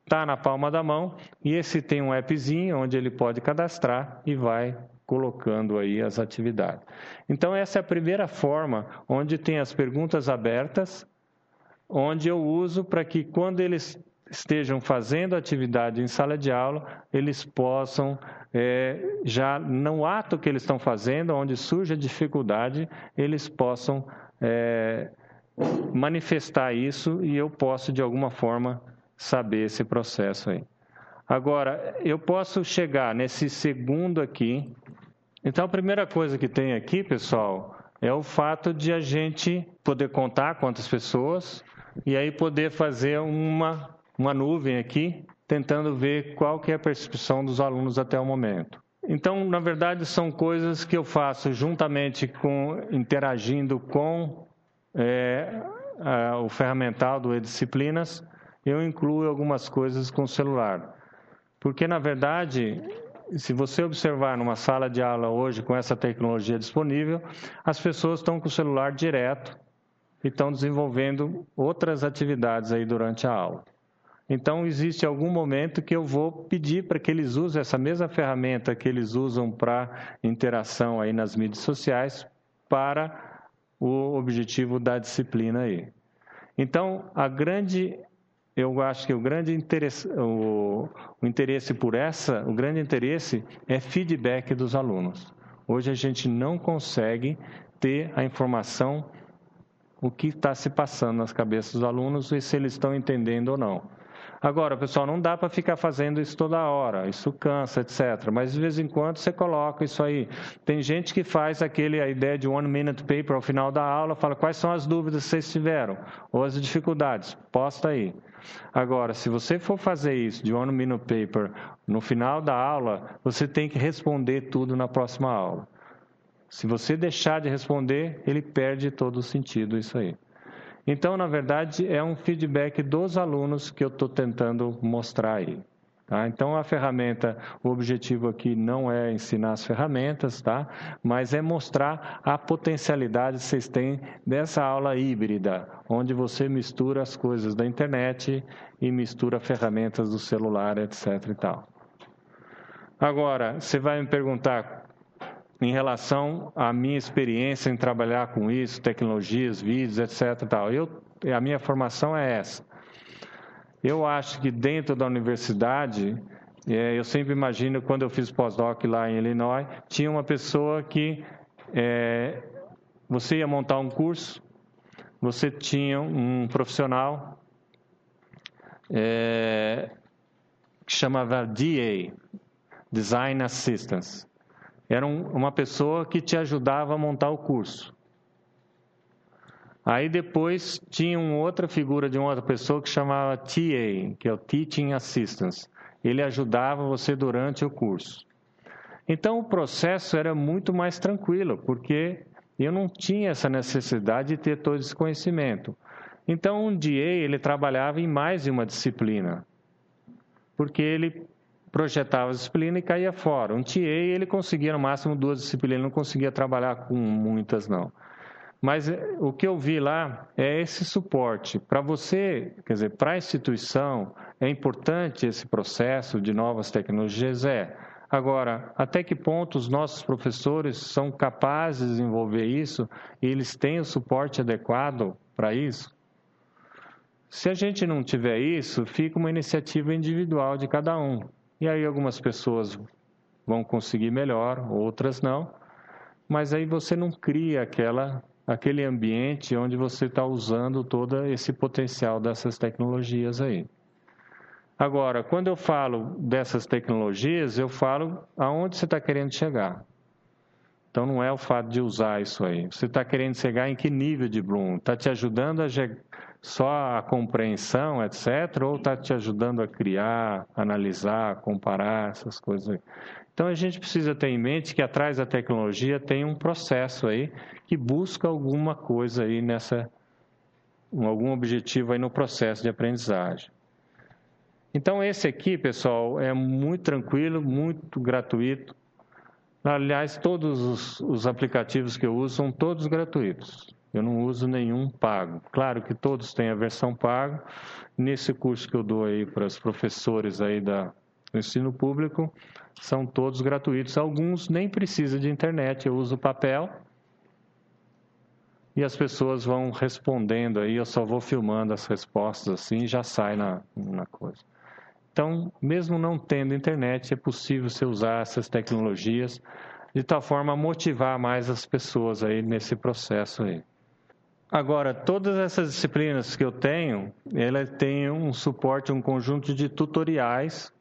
está na palma da mão e esse tem um appzinho onde ele pode cadastrar e vai colocando aí as atividades. Então, essa é a primeira forma onde tem as perguntas abertas, onde eu uso para que quando eles estejam fazendo atividade em sala de aula, eles possam, é, já no ato que eles estão fazendo, onde surge a dificuldade, eles possam é, manifestar isso e eu posso, de alguma forma, saber esse processo aí. Agora, eu posso chegar nesse segundo aqui, então, a primeira coisa que tem aqui, pessoal, é o fato de a gente poder contar quantas pessoas, e aí poder fazer uma, uma nuvem aqui, tentando ver qual que é a percepção dos alunos até o momento. Então, na verdade, são coisas que eu faço juntamente com, interagindo com é, o ferramental do E-Disciplinas, eu incluo algumas coisas com o celular. Porque, na verdade, se você observar numa sala de aula hoje com essa tecnologia disponível, as pessoas estão com o celular direto e estão desenvolvendo outras atividades aí durante a aula. Então, existe algum momento que eu vou pedir para que eles usem essa mesma ferramenta que eles usam para interação aí nas mídias sociais para o objetivo da disciplina aí. Então, a grande eu acho que o grande interesse, o, o, interesse por essa, o grande interesse é feedback dos alunos. Hoje a gente não consegue ter a informação o que está se passando nas cabeças dos alunos e se eles estão entendendo ou não. Agora, pessoal, não dá para ficar fazendo isso toda hora, isso cansa, etc. Mas de vez em quando você coloca isso aí. Tem gente que faz aquele a ideia de one minute paper ao final da aula, fala quais são as dúvidas que vocês tiveram ou as dificuldades, posta aí. Agora, se você for fazer isso de one minute paper no final da aula, você tem que responder tudo na próxima aula. Se você deixar de responder, ele perde todo o sentido isso aí. Então, na verdade, é um feedback dos alunos que eu estou tentando mostrar aí. Tá? Então, a ferramenta, o objetivo aqui não é ensinar as ferramentas, tá? mas é mostrar a potencialidade que vocês têm dessa aula híbrida, onde você mistura as coisas da internet e mistura ferramentas do celular, etc. E tal. Agora, você vai me perguntar em relação à minha experiência em trabalhar com isso, tecnologias, vídeos, etc. Tal. Eu, a minha formação é essa. Eu acho que dentro da universidade, é, eu sempre imagino, quando eu fiz pós-doc lá em Illinois, tinha uma pessoa que é, você ia montar um curso, você tinha um profissional é, que chamava DA, Design Assistance era um, uma pessoa que te ajudava a montar o curso. Aí depois tinha uma outra figura de uma outra pessoa que chamava TA, que é o Teaching Assistance. Ele ajudava você durante o curso. Então o processo era muito mais tranquilo, porque eu não tinha essa necessidade de ter todo esse conhecimento. Então um DA ele trabalhava em mais de uma disciplina, porque ele projetava disciplina e caía fora. Um TA, ele conseguia no máximo duas disciplinas, não conseguia trabalhar com muitas, não. Mas eh, o que eu vi lá é esse suporte. Para você, quer dizer, para a instituição, é importante esse processo de novas tecnologias? É. Agora, até que ponto os nossos professores são capazes de desenvolver isso e eles têm o suporte adequado para isso? Se a gente não tiver isso, fica uma iniciativa individual de cada um. E aí algumas pessoas vão conseguir melhor, outras não. Mas aí você não cria aquela, aquele ambiente onde você está usando todo esse potencial dessas tecnologias aí. Agora, quando eu falo dessas tecnologias, eu falo aonde você está querendo chegar. Então, não é o fato de usar isso aí. Você está querendo chegar em que nível de Bloom? Está te ajudando a só a compreensão, etc., ou está te ajudando a criar, analisar, comparar essas coisas. Então a gente precisa ter em mente que atrás da tecnologia tem um processo aí que busca alguma coisa aí nessa, algum objetivo aí no processo de aprendizagem. Então esse aqui, pessoal, é muito tranquilo, muito gratuito. Aliás, todos os, os aplicativos que eu uso são todos gratuitos. Eu não uso nenhum pago. Claro que todos têm a versão paga. Nesse curso que eu dou aí para os professores aí da, do ensino público, são todos gratuitos. Alguns nem precisa de internet, eu uso papel. E as pessoas vão respondendo aí, eu só vou filmando as respostas assim e já sai na, na coisa. Então, mesmo não tendo internet, é possível você usar essas tecnologias de tal forma a motivar mais as pessoas aí nesse processo aí. Agora, todas essas disciplinas que eu tenho, ela tem um suporte, um conjunto de tutoriais,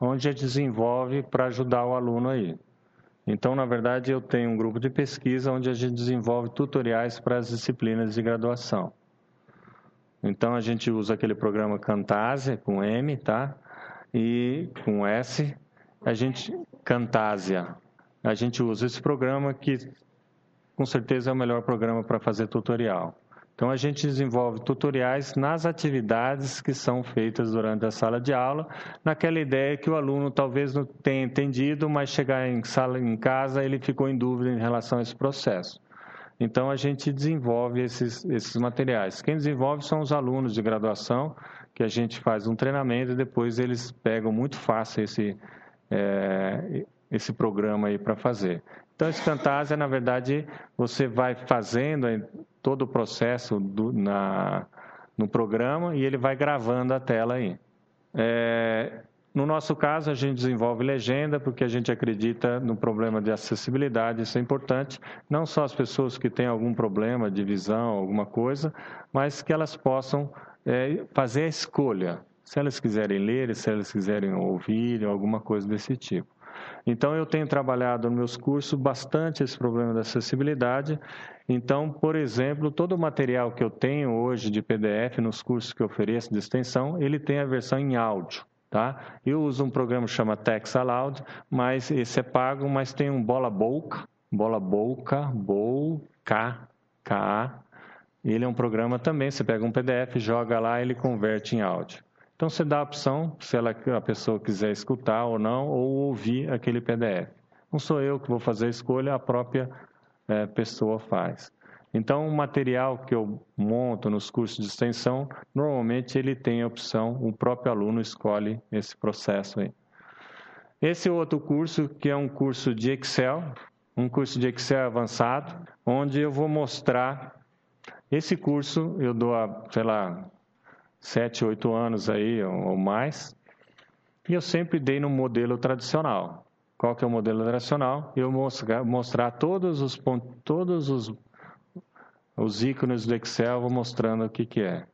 onde a desenvolve para ajudar o aluno aí. Então, na verdade, eu tenho um grupo de pesquisa onde a gente desenvolve tutoriais para as disciplinas de graduação. Então a gente usa aquele programa Camtasia com M, tá? E com S, a gente Camtasia. A gente usa esse programa que com certeza é o melhor programa para fazer tutorial. Então a gente desenvolve tutoriais nas atividades que são feitas durante a sala de aula, naquela ideia que o aluno talvez não tenha entendido, mas chegar em sala em casa ele ficou em dúvida em relação a esse processo. Então a gente desenvolve esses, esses materiais. Quem desenvolve são os alunos de graduação, que a gente faz um treinamento e depois eles pegam muito fácil esse, é, esse programa aí para fazer. Então, esse Camtasia, na verdade, você vai fazendo todo o processo do, na, no programa e ele vai gravando a tela aí. É, no nosso caso, a gente desenvolve legenda porque a gente acredita no problema de acessibilidade, isso é importante, não só as pessoas que têm algum problema de visão, alguma coisa, mas que elas possam é, fazer a escolha, se elas quiserem ler, se elas quiserem ouvir, alguma coisa desse tipo. Então, eu tenho trabalhado nos meus cursos bastante esse problema da acessibilidade. Então, por exemplo, todo o material que eu tenho hoje de PDF nos cursos que eu ofereço de extensão, ele tem a versão em áudio. Tá? Eu uso um programa que chama Text Aloud, mas esse é pago, mas tem um Bola Boca, Bola Boca, Boca, K. Ele é um programa também, você pega um PDF, joga lá, ele converte em áudio. Então você dá a opção, se ela, a pessoa quiser escutar ou não, ou ouvir aquele PDF. Não sou eu que vou fazer a escolha, a própria é, pessoa faz. Então, o material que eu monto nos cursos de extensão, normalmente ele tem a opção, o próprio aluno escolhe esse processo aí. Esse outro curso, que é um curso de Excel, um curso de Excel avançado, onde eu vou mostrar. Esse curso eu dou, a, sei lá, sete, oito anos aí ou mais. E eu sempre dei no modelo tradicional. Qual que é o modelo tradicional? Eu mostrar, mostrar todos os pontos, todos os, os ícones do Excel, vou mostrando o que, que é.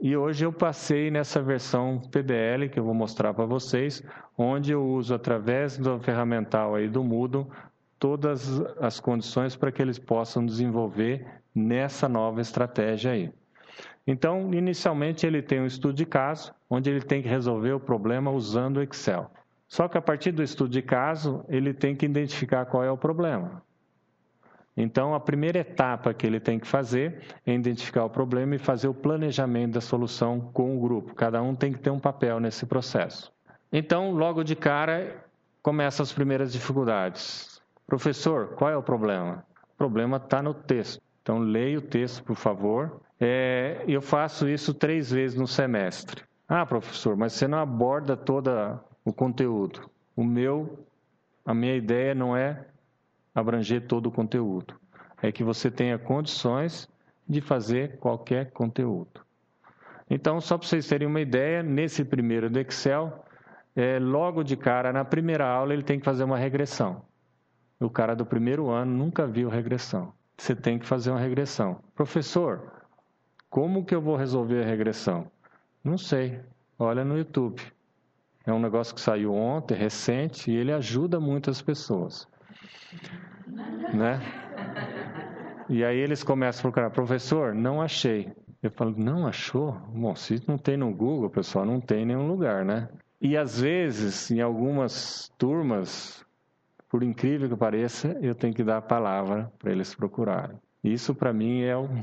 E hoje eu passei nessa versão PDL que eu vou mostrar para vocês, onde eu uso através do ferramental aí do Moodle todas as condições para que eles possam desenvolver nessa nova estratégia aí. Então, inicialmente, ele tem um estudo de caso, onde ele tem que resolver o problema usando o Excel. Só que a partir do estudo de caso, ele tem que identificar qual é o problema. Então, a primeira etapa que ele tem que fazer é identificar o problema e fazer o planejamento da solução com o grupo. Cada um tem que ter um papel nesse processo. Então, logo de cara, começam as primeiras dificuldades. Professor, qual é o problema? O problema está no texto. Então, leia o texto, por favor, é, eu faço isso três vezes no semestre. Ah, professor, mas você não aborda todo o conteúdo. O meu, a minha ideia não é abranger todo o conteúdo. É que você tenha condições de fazer qualquer conteúdo. Então, só para vocês terem uma ideia, nesse primeiro do Excel, é, logo de cara, na primeira aula, ele tem que fazer uma regressão. O cara do primeiro ano nunca viu regressão. Você tem que fazer uma regressão. Professor, como que eu vou resolver a regressão? Não sei. Olha no YouTube. É um negócio que saiu ontem, recente, e ele ajuda muitas pessoas. Né? E aí eles começam a procurar, professor, não achei. Eu falo, não achou? Bom, se não tem no Google, pessoal, não tem em nenhum lugar, né? E às vezes, em algumas turmas, por incrível que pareça, eu tenho que dar a palavra para eles procurarem. Isso para mim é um,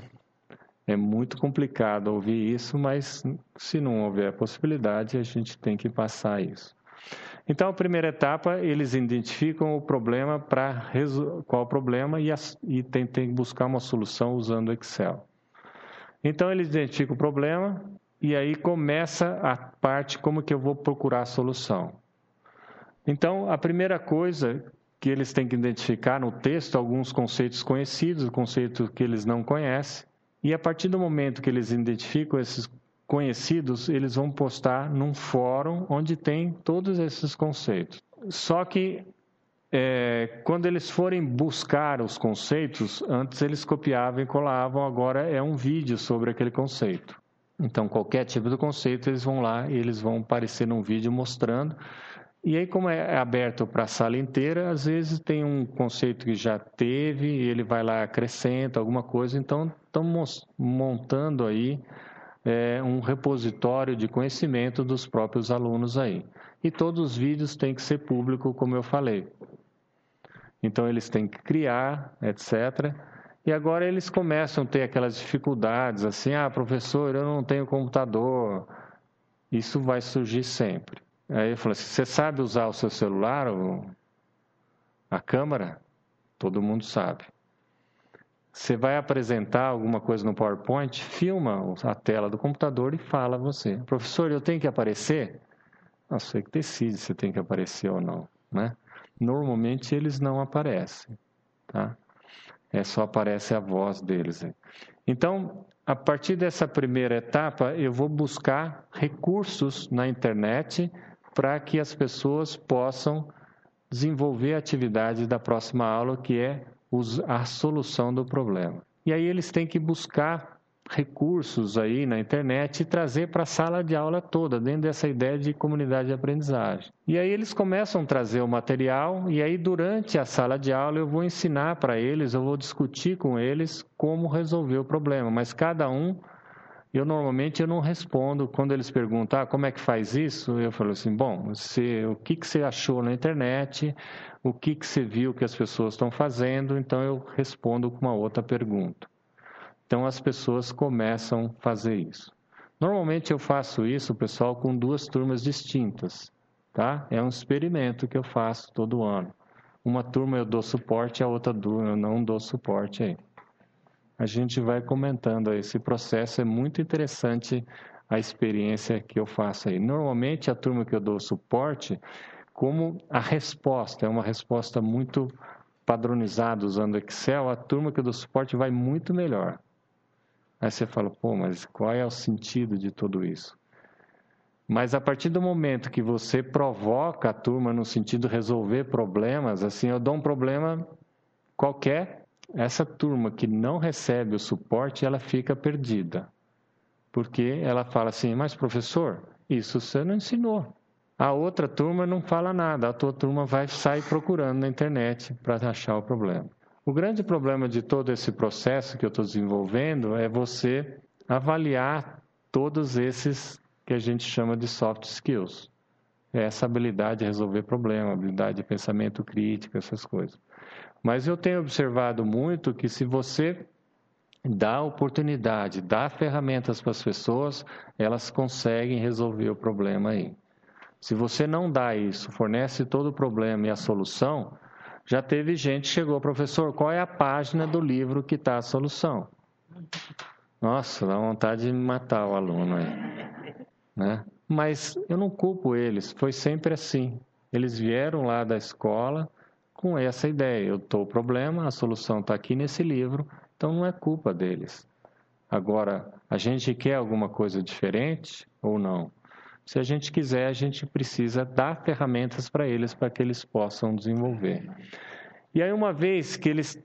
é muito complicado ouvir isso, mas se não houver a possibilidade, a gente tem que passar isso. Então, a primeira etapa, eles identificam o problema para qual o problema e, tentem buscar uma solução usando o Excel. Então, eles identificam o problema e aí começa a parte como que eu vou procurar a solução. Então, a primeira coisa que eles têm que identificar no texto alguns conceitos conhecidos, conceitos que eles não conhecem, e a partir do momento que eles identificam esses conhecidos, eles vão postar num fórum onde tem todos esses conceitos. Só que é, quando eles forem buscar os conceitos, antes eles copiavam e colavam, agora é um vídeo sobre aquele conceito. Então, qualquer tipo de conceito, eles vão lá e eles vão aparecer num vídeo mostrando. E aí, como é aberto para a sala inteira, às vezes tem um conceito que já teve, e ele vai lá acrescenta alguma coisa. Então, estamos montando aí é, um repositório de conhecimento dos próprios alunos aí. E todos os vídeos têm que ser público, como eu falei. Então eles têm que criar, etc. E agora eles começam a ter aquelas dificuldades, assim, ah, professor, eu não tenho computador. Isso vai surgir sempre. Aí eu falo assim, você sabe usar o seu celular, a câmera? Todo mundo sabe. Você vai apresentar alguma coisa no PowerPoint, filma a tela do computador e fala você. Professor, eu tenho que aparecer? Você que decide se tem que aparecer ou não, né? Normalmente eles não aparecem, tá? É só aparece a voz deles. Então, a partir dessa primeira etapa, eu vou buscar recursos na internet para que as pessoas possam desenvolver a atividade da próxima aula, que é a solução do problema. E aí eles têm que buscar recursos aí na internet e trazer para a sala de aula toda, dentro dessa ideia de comunidade de aprendizagem. E aí eles começam a trazer o material e aí durante a sala de aula eu vou ensinar para eles, eu vou discutir com eles como resolver o problema, mas cada um eu normalmente eu não respondo quando eles perguntam ah, como é que faz isso, eu falo assim, bom, você, o que, que você achou na internet, o que, que você viu que as pessoas estão fazendo, então eu respondo com uma outra pergunta. Então as pessoas começam a fazer isso. Normalmente eu faço isso, pessoal, com duas turmas distintas, tá? É um experimento que eu faço todo ano. Uma turma eu dou suporte, a outra eu não dou suporte aí. A gente vai comentando esse processo, é muito interessante a experiência que eu faço aí. Normalmente a turma que eu dou suporte, como a resposta é uma resposta muito padronizada usando Excel, a turma que eu dou suporte vai muito melhor. Aí você fala, pô, mas qual é o sentido de tudo isso? Mas a partir do momento que você provoca a turma no sentido de resolver problemas, assim, eu dou um problema qualquer, essa turma que não recebe o suporte, ela fica perdida. Porque ela fala assim, mas professor, isso você não ensinou. A outra turma não fala nada, a tua turma vai sair procurando na internet para achar o problema. O grande problema de todo esse processo que eu estou desenvolvendo é você avaliar todos esses que a gente chama de soft skills. É essa habilidade de resolver problemas, habilidade de pensamento crítico, essas coisas. Mas eu tenho observado muito que se você dá oportunidade, dá ferramentas para as pessoas, elas conseguem resolver o problema aí. Se você não dá isso, fornece todo o problema e a solução, já teve gente que chegou, professor, qual é a página do livro que está a solução? Nossa, dá vontade de matar o aluno aí. Né? Mas eu não culpo eles, foi sempre assim. Eles vieram lá da escola com essa ideia. Eu estou o problema, a solução está aqui nesse livro, então não é culpa deles. Agora, a gente quer alguma coisa diferente ou não? Se a gente quiser, a gente precisa dar ferramentas para eles para que eles possam desenvolver. E aí, uma vez que eles,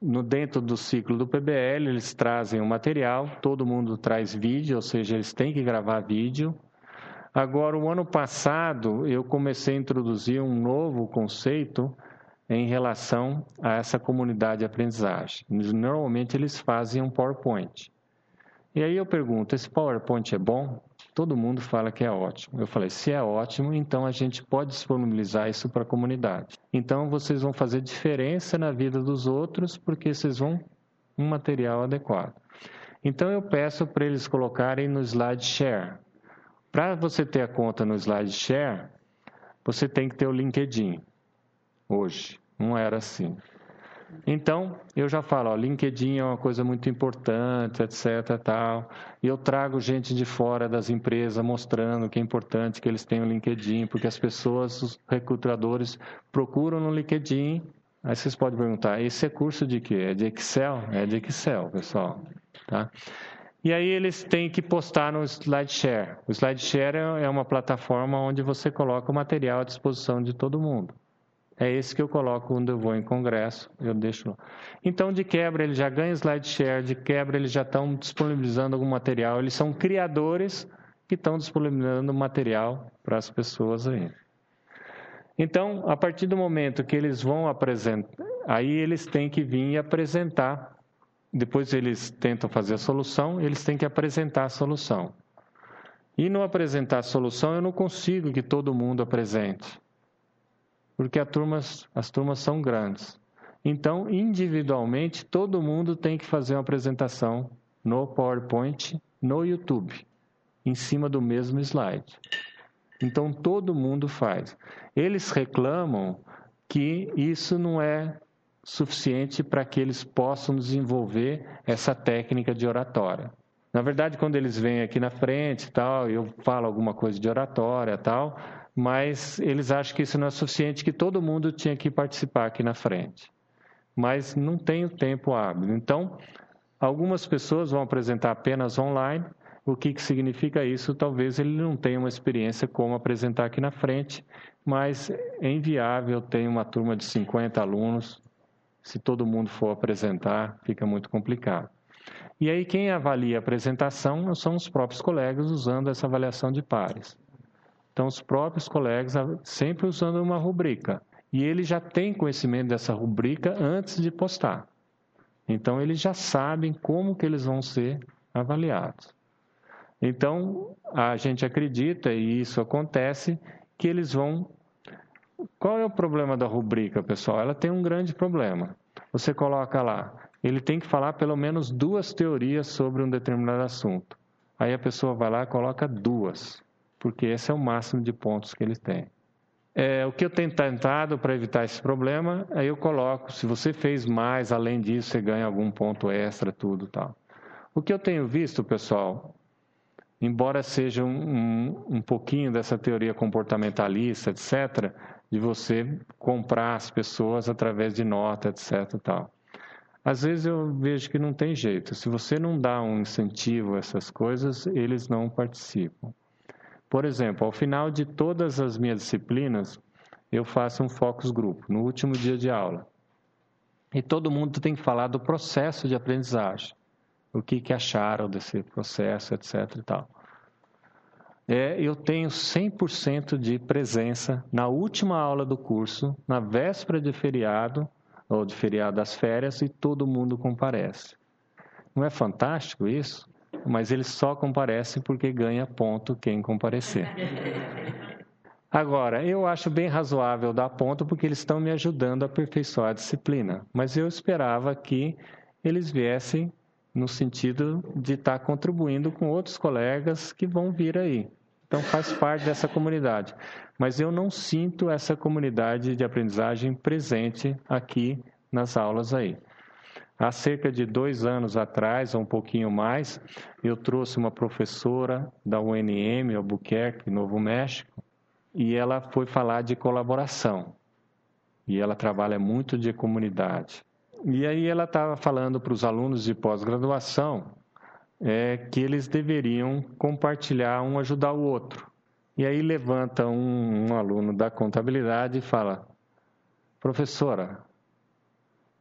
no dentro do ciclo do PBL, eles trazem o material, todo mundo traz vídeo, ou seja, eles têm que gravar vídeo. Agora, o ano passado, eu comecei a introduzir um novo conceito em relação a essa comunidade de aprendizagem. Normalmente, eles fazem um PowerPoint. E aí eu pergunto: esse PowerPoint é bom? Todo mundo fala que é ótimo. Eu falei, se é ótimo, então a gente pode disponibilizar isso para a comunidade. Então vocês vão fazer diferença na vida dos outros porque vocês vão um material adequado. Então eu peço para eles colocarem no slide share. Para você ter a conta no slide share, você tem que ter o LinkedIn. Hoje, não era assim. Então, eu já falo, ó, LinkedIn é uma coisa muito importante, etc, tal. E eu trago gente de fora das empresas mostrando que é importante que eles tenham LinkedIn, porque as pessoas, os recrutadores procuram no LinkedIn. Aí vocês podem perguntar, esse é curso de quê? É de Excel? É de Excel, pessoal, tá? E aí eles têm que postar no SlideShare. O SlideShare é uma plataforma onde você coloca o material à disposição de todo mundo. É esse que eu coloco quando eu vou em congresso, eu deixo lá. Então, de quebra, eles já ganham slide share, de quebra, eles já estão disponibilizando algum material, eles são criadores que estão disponibilizando material para as pessoas aí. Então, a partir do momento que eles vão apresentar, aí eles têm que vir e apresentar depois eles tentam fazer a solução, eles têm que apresentar a solução. E no apresentar a solução, eu não consigo que todo mundo apresente, porque as turmas são grandes. Então, individualmente, todo mundo tem que fazer uma apresentação no PowerPoint, no YouTube, em cima do mesmo slide. Então, todo mundo faz. Eles reclamam que isso não é suficiente para que eles possam desenvolver essa técnica de oratória. Na verdade, quando eles vêm aqui na frente, tal, eu falo alguma coisa de oratória, tal, mas eles acham que isso não é suficiente, que todo mundo tinha que participar aqui na frente mas não tenho tempo hábil. Então, algumas pessoas vão apresentar apenas online. O que, que significa isso? Talvez ele não tenha uma experiência como apresentar aqui na frente, mas é inviável ter uma turma de 50 alunos. Se todo mundo for apresentar, fica muito complicado. E aí, quem avalia a apresentação são os próprios colegas usando essa avaliação de pares. Então, os próprios colegas sempre usando uma rubrica e eles já têm conhecimento dessa rubrica antes de postar. Então eles já sabem como que eles vão ser avaliados. Então a gente acredita e isso acontece que eles vão Qual é o problema da rubrica, pessoal? Ela tem um grande problema. Você coloca lá, ele tem que falar pelo menos duas teorias sobre um determinado assunto. Aí a pessoa vai lá e coloca duas, porque esse é o máximo de pontos que ele tem. É, o que eu tenho tentado para evitar esse problema, aí eu coloco, se você fez mais, além disso, você ganha algum ponto extra, tudo tal. O que eu tenho visto, pessoal, embora seja um, um, um pouquinho dessa teoria comportamentalista, etc., de você comprar as pessoas através de nota, etc. Tal. Às vezes eu vejo que não tem jeito. Se você não dá um incentivo a essas coisas, eles não participam. Por exemplo, ao final de todas as minhas disciplinas, eu faço um focus grupo, no último dia de aula. E todo mundo tem que falar do processo de aprendizagem. O que, que acharam desse processo, etc. E tal. É, eu tenho 100% de presença na última aula do curso, na véspera de feriado, ou de feriado das férias, e todo mundo comparece. Não é fantástico isso? Mas eles só comparecem porque ganha ponto quem comparecer. Agora, eu acho bem razoável dar ponto porque eles estão me ajudando a aperfeiçoar a disciplina, mas eu esperava que eles viessem no sentido de estar contribuindo com outros colegas que vão vir aí. Então faz parte dessa comunidade. Mas eu não sinto essa comunidade de aprendizagem presente aqui nas aulas aí. Há cerca de dois anos atrás, ou um pouquinho mais, eu trouxe uma professora da UNM, Albuquerque, Novo México, e ela foi falar de colaboração. E ela trabalha muito de comunidade. E aí ela estava falando para os alunos de pós-graduação é, que eles deveriam compartilhar um ajudar o outro. E aí levanta um, um aluno da contabilidade e fala: professora,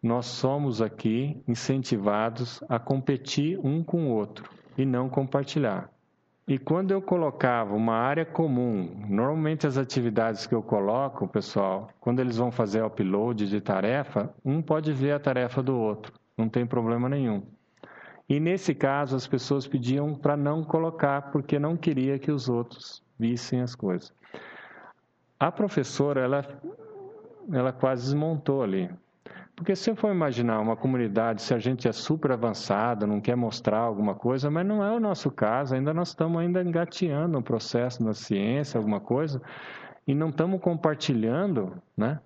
nós somos aqui incentivados a competir um com o outro e não compartilhar. E quando eu colocava uma área comum, normalmente as atividades que eu coloco, pessoal, quando eles vão fazer upload de tarefa, um pode ver a tarefa do outro, não tem problema nenhum. E nesse caso, as pessoas pediam para não colocar, porque não queria que os outros vissem as coisas. A professora, ela, ela quase desmontou ali. Porque se eu for imaginar uma comunidade, se a gente é super avançado, não quer mostrar alguma coisa, mas não é o nosso caso, ainda nós estamos ainda engateando o processo na ciência, alguma coisa, e não estamos compartilhando, né?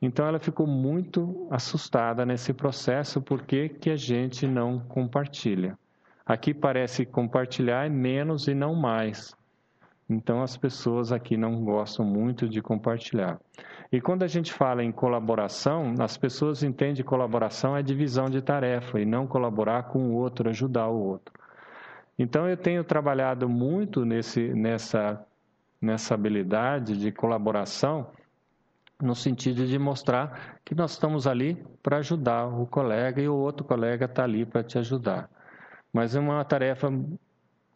Então ela ficou muito assustada nesse processo, por que, que a gente não compartilha? Aqui parece compartilhar é menos e não mais. Então as pessoas aqui não gostam muito de compartilhar. E quando a gente fala em colaboração, as pessoas entendem colaboração é divisão de tarefa e não colaborar com o outro, ajudar o outro. Então eu tenho trabalhado muito nesse, nessa, nessa habilidade de colaboração, no sentido de mostrar que nós estamos ali para ajudar o colega e o outro colega está ali para te ajudar. Mas é uma tarefa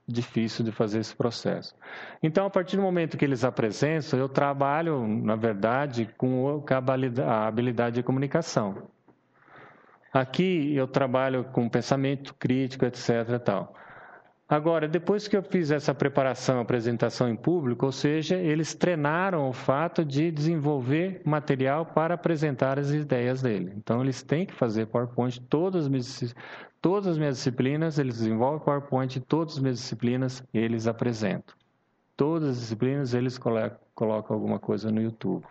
difícil de fazer esse processo. Então, a partir do momento que eles apresentam, eu trabalho, na verdade, com a habilidade de comunicação. Aqui eu trabalho com pensamento crítico, etc. Tal. Agora, depois que eu fiz essa preparação, apresentação em público, ou seja, eles treinaram o fato de desenvolver material para apresentar as ideias dele. Então, eles têm que fazer PowerPoint, todas as todas as minhas disciplinas, eles desenvolvem PowerPoint, todas as minhas disciplinas eles apresentam. Todas as disciplinas eles colocam alguma coisa no YouTube.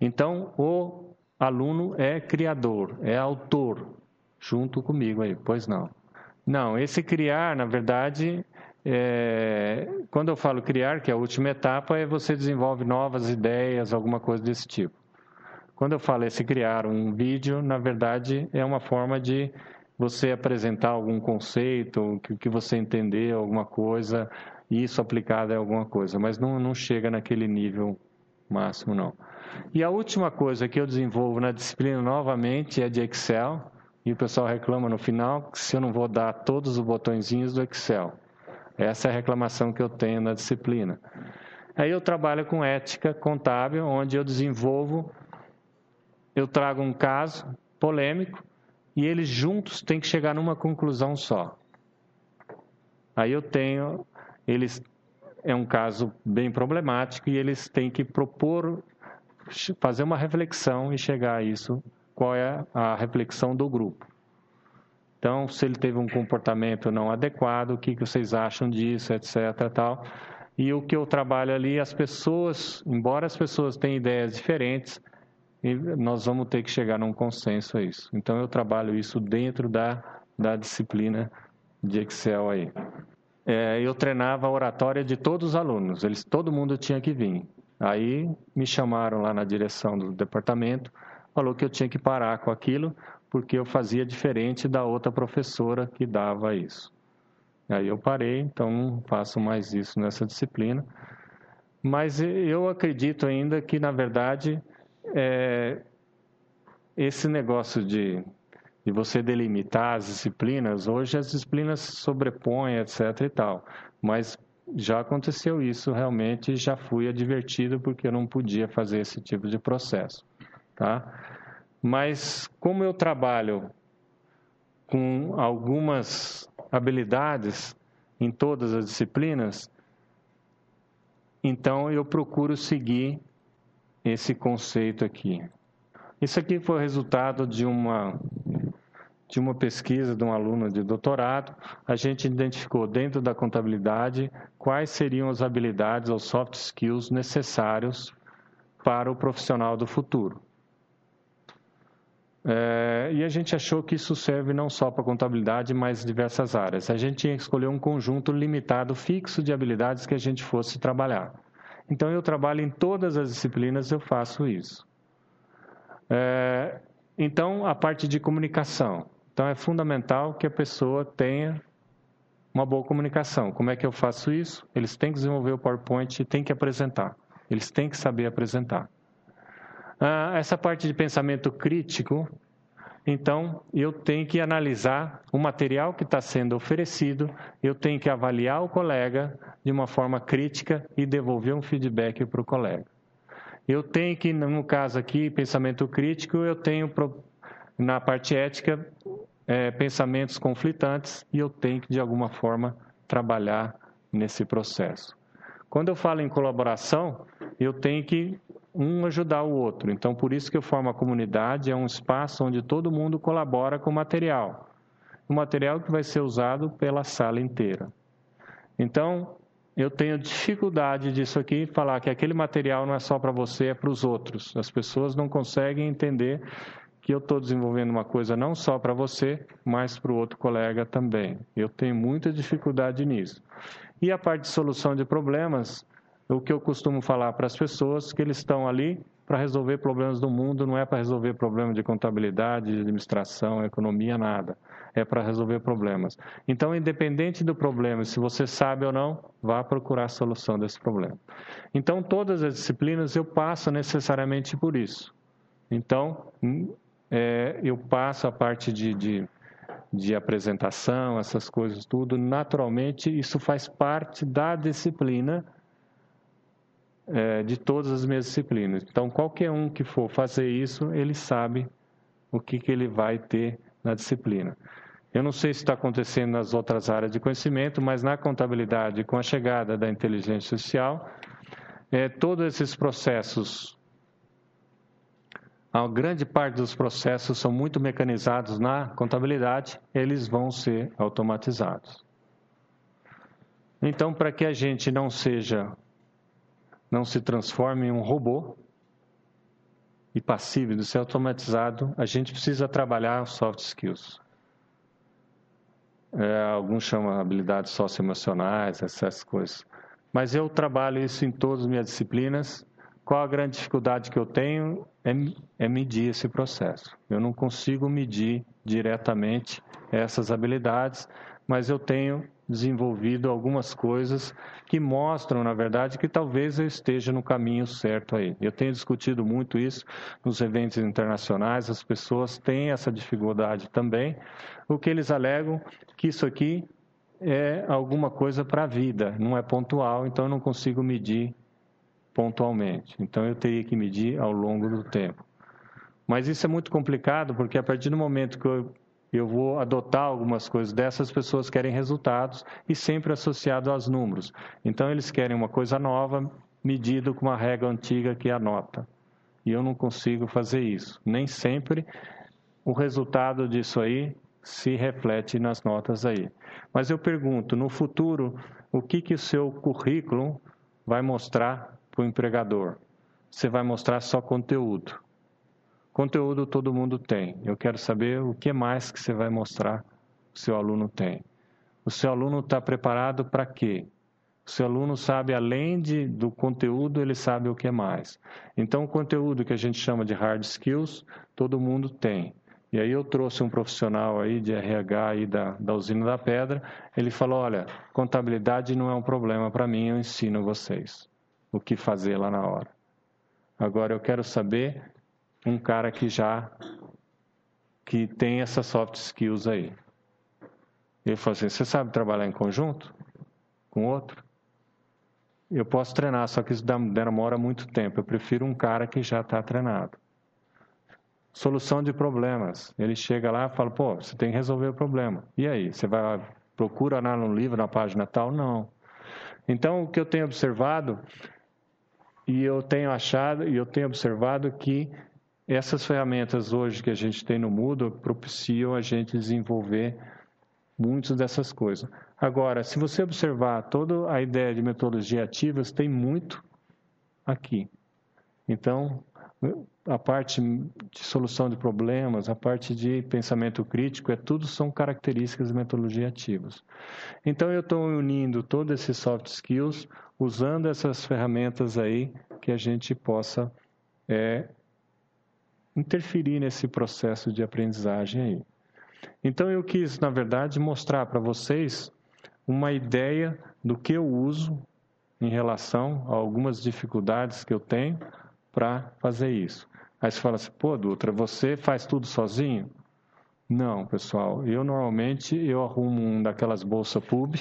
Então, o aluno é criador, é autor, junto comigo aí, pois não. Não, esse criar, na verdade, é, quando eu falo criar, que é a última etapa, é você desenvolve novas ideias, alguma coisa desse tipo. Quando eu falo esse criar um vídeo, na verdade, é uma forma de você apresentar algum conceito, que, que você entender alguma coisa, e isso aplicado a alguma coisa, mas não, não chega naquele nível máximo, não. E a última coisa que eu desenvolvo na disciplina, novamente, é de Excel, e o pessoal reclama no final que se eu não vou dar todos os botõezinhos do Excel. Essa é a reclamação que eu tenho na disciplina. Aí eu trabalho com ética contábil, onde eu desenvolvo, eu trago um caso polêmico e eles juntos têm que chegar numa conclusão só. Aí eu tenho, eles é um caso bem problemático e eles têm que propor, fazer uma reflexão e chegar a isso qual é a reflexão do grupo. Então, se ele teve um comportamento não adequado, o que, que vocês acham disso, etc. Tal. E o que eu trabalho ali, as pessoas, embora as pessoas tenham ideias diferentes, nós vamos ter que chegar num consenso a isso. Então, eu trabalho isso dentro da, da disciplina de Excel aí. É, eu treinava a oratória de todos os alunos, eles, todo mundo tinha que vir. Aí me chamaram lá na direção do departamento, falou que eu tinha que parar com aquilo, porque eu fazia diferente da outra professora que dava isso. Aí eu parei, então não faço mais isso nessa disciplina. Mas eu acredito ainda que, na verdade, é, esse negócio de, de você delimitar as disciplinas, hoje as disciplinas se sobrepõem, etc. e tal. Mas já aconteceu isso realmente, já fui advertido porque eu não podia fazer esse tipo de processo tá? Mas como eu trabalho com algumas habilidades em todas as disciplinas, então eu procuro seguir esse conceito aqui. Isso aqui foi resultado de uma de uma pesquisa de um aluno de doutorado, a gente identificou dentro da contabilidade quais seriam as habilidades ou soft skills necessários para o profissional do futuro. É, e a gente achou que isso serve não só para contabilidade, mas diversas áreas. A gente tinha que escolher um conjunto limitado, fixo de habilidades que a gente fosse trabalhar. Então, eu trabalho em todas as disciplinas, eu faço isso. É, então, a parte de comunicação. Então, é fundamental que a pessoa tenha uma boa comunicação. Como é que eu faço isso? Eles têm que desenvolver o PowerPoint e têm que apresentar. Eles têm que saber apresentar. Ah, essa parte de pensamento crítico, então eu tenho que analisar o material que está sendo oferecido, eu tenho que avaliar o colega de uma forma crítica e devolver um feedback para o colega. Eu tenho que, no caso aqui, pensamento crítico, eu tenho na parte ética é, pensamentos conflitantes e eu tenho que, de alguma forma, trabalhar nesse processo. Quando eu falo em colaboração, eu tenho que um ajudar o outro. Então, por isso que eu formo a comunidade, é um espaço onde todo mundo colabora com o material. O material que vai ser usado pela sala inteira. Então, eu tenho dificuldade disso aqui, falar que aquele material não é só para você, é para os outros. As pessoas não conseguem entender que eu estou desenvolvendo uma coisa não só para você, mas para o outro colega também. Eu tenho muita dificuldade nisso. E a parte de solução de problemas, o que eu costumo falar para as pessoas, que eles estão ali para resolver problemas do mundo, não é para resolver problemas de contabilidade, de administração, economia, nada. É para resolver problemas. Então, independente do problema, se você sabe ou não, vá procurar a solução desse problema. Então, todas as disciplinas eu passo necessariamente por isso. Então, é, eu passo a parte de, de, de apresentação, essas coisas tudo, naturalmente, isso faz parte da disciplina é, de todas as minhas disciplinas. Então, qualquer um que for fazer isso, ele sabe o que, que ele vai ter na disciplina. Eu não sei se está acontecendo nas outras áreas de conhecimento, mas na contabilidade, com a chegada da inteligência social, é, todos esses processos, a grande parte dos processos são muito mecanizados na contabilidade, eles vão ser automatizados. Então, para que a gente não seja, não se transforme em um robô e passível de ser automatizado, a gente precisa trabalhar soft skills. É, alguns chamam habilidades socioemocionais, essas coisas. Mas eu trabalho isso em todas as minhas disciplinas. Qual a grande dificuldade que eu tenho é, é medir esse processo. Eu não consigo medir diretamente essas habilidades, mas eu tenho desenvolvido algumas coisas que mostram, na verdade, que talvez eu esteja no caminho certo aí. Eu tenho discutido muito isso nos eventos internacionais, as pessoas têm essa dificuldade também. O que eles alegam que isso aqui é alguma coisa para a vida, não é pontual, então eu não consigo medir pontualmente. Então eu teria que medir ao longo do tempo. Mas isso é muito complicado porque a partir do momento que eu eu vou adotar algumas coisas dessas pessoas querem resultados e sempre associado aos números. Então eles querem uma coisa nova medido com uma regra antiga que é a nota. E eu não consigo fazer isso. Nem sempre o resultado disso aí se reflete nas notas aí. Mas eu pergunto, no futuro, o que que o seu currículo vai mostrar para o empregador? Você vai mostrar só conteúdo. Conteúdo todo mundo tem. Eu quero saber o que mais que você vai mostrar o seu aluno tem. O seu aluno está preparado para quê? O seu aluno sabe, além de, do conteúdo, ele sabe o que mais. Então, o conteúdo que a gente chama de hard skills, todo mundo tem. E aí eu trouxe um profissional aí de RH aí da, da usina da pedra, ele falou, olha, contabilidade não é um problema para mim, eu ensino vocês o que fazer lá na hora. Agora eu quero saber um cara que já que tem essas soft skills aí. Ele falou assim: você sabe trabalhar em conjunto com outro? Eu posso treinar, só que isso demora muito tempo. Eu prefiro um cara que já está treinado. Solução de problemas. Ele chega lá e fala: pô, você tem que resolver o problema. E aí? Você vai procura lá no livro, na página tal? Não. Então, o que eu tenho observado e eu tenho achado e eu tenho observado que essas ferramentas hoje que a gente tem no Moodle propiciam a gente desenvolver muitas dessas coisas. Agora, se você observar toda a ideia de metodologia ativas, tem muito aqui. Então, a parte de solução de problemas, a parte de pensamento crítico, é tudo são características de metodologia ativas. Então, eu estou unindo todos esses soft skills, usando essas ferramentas aí que a gente possa é, interferir nesse processo de aprendizagem aí. Então eu quis, na verdade, mostrar para vocês uma ideia do que eu uso em relação a algumas dificuldades que eu tenho para fazer isso. Aí você fala assim, pô, Dutra, você faz tudo sozinho? Não, pessoal. Eu normalmente eu arrumo um daquelas bolsas pub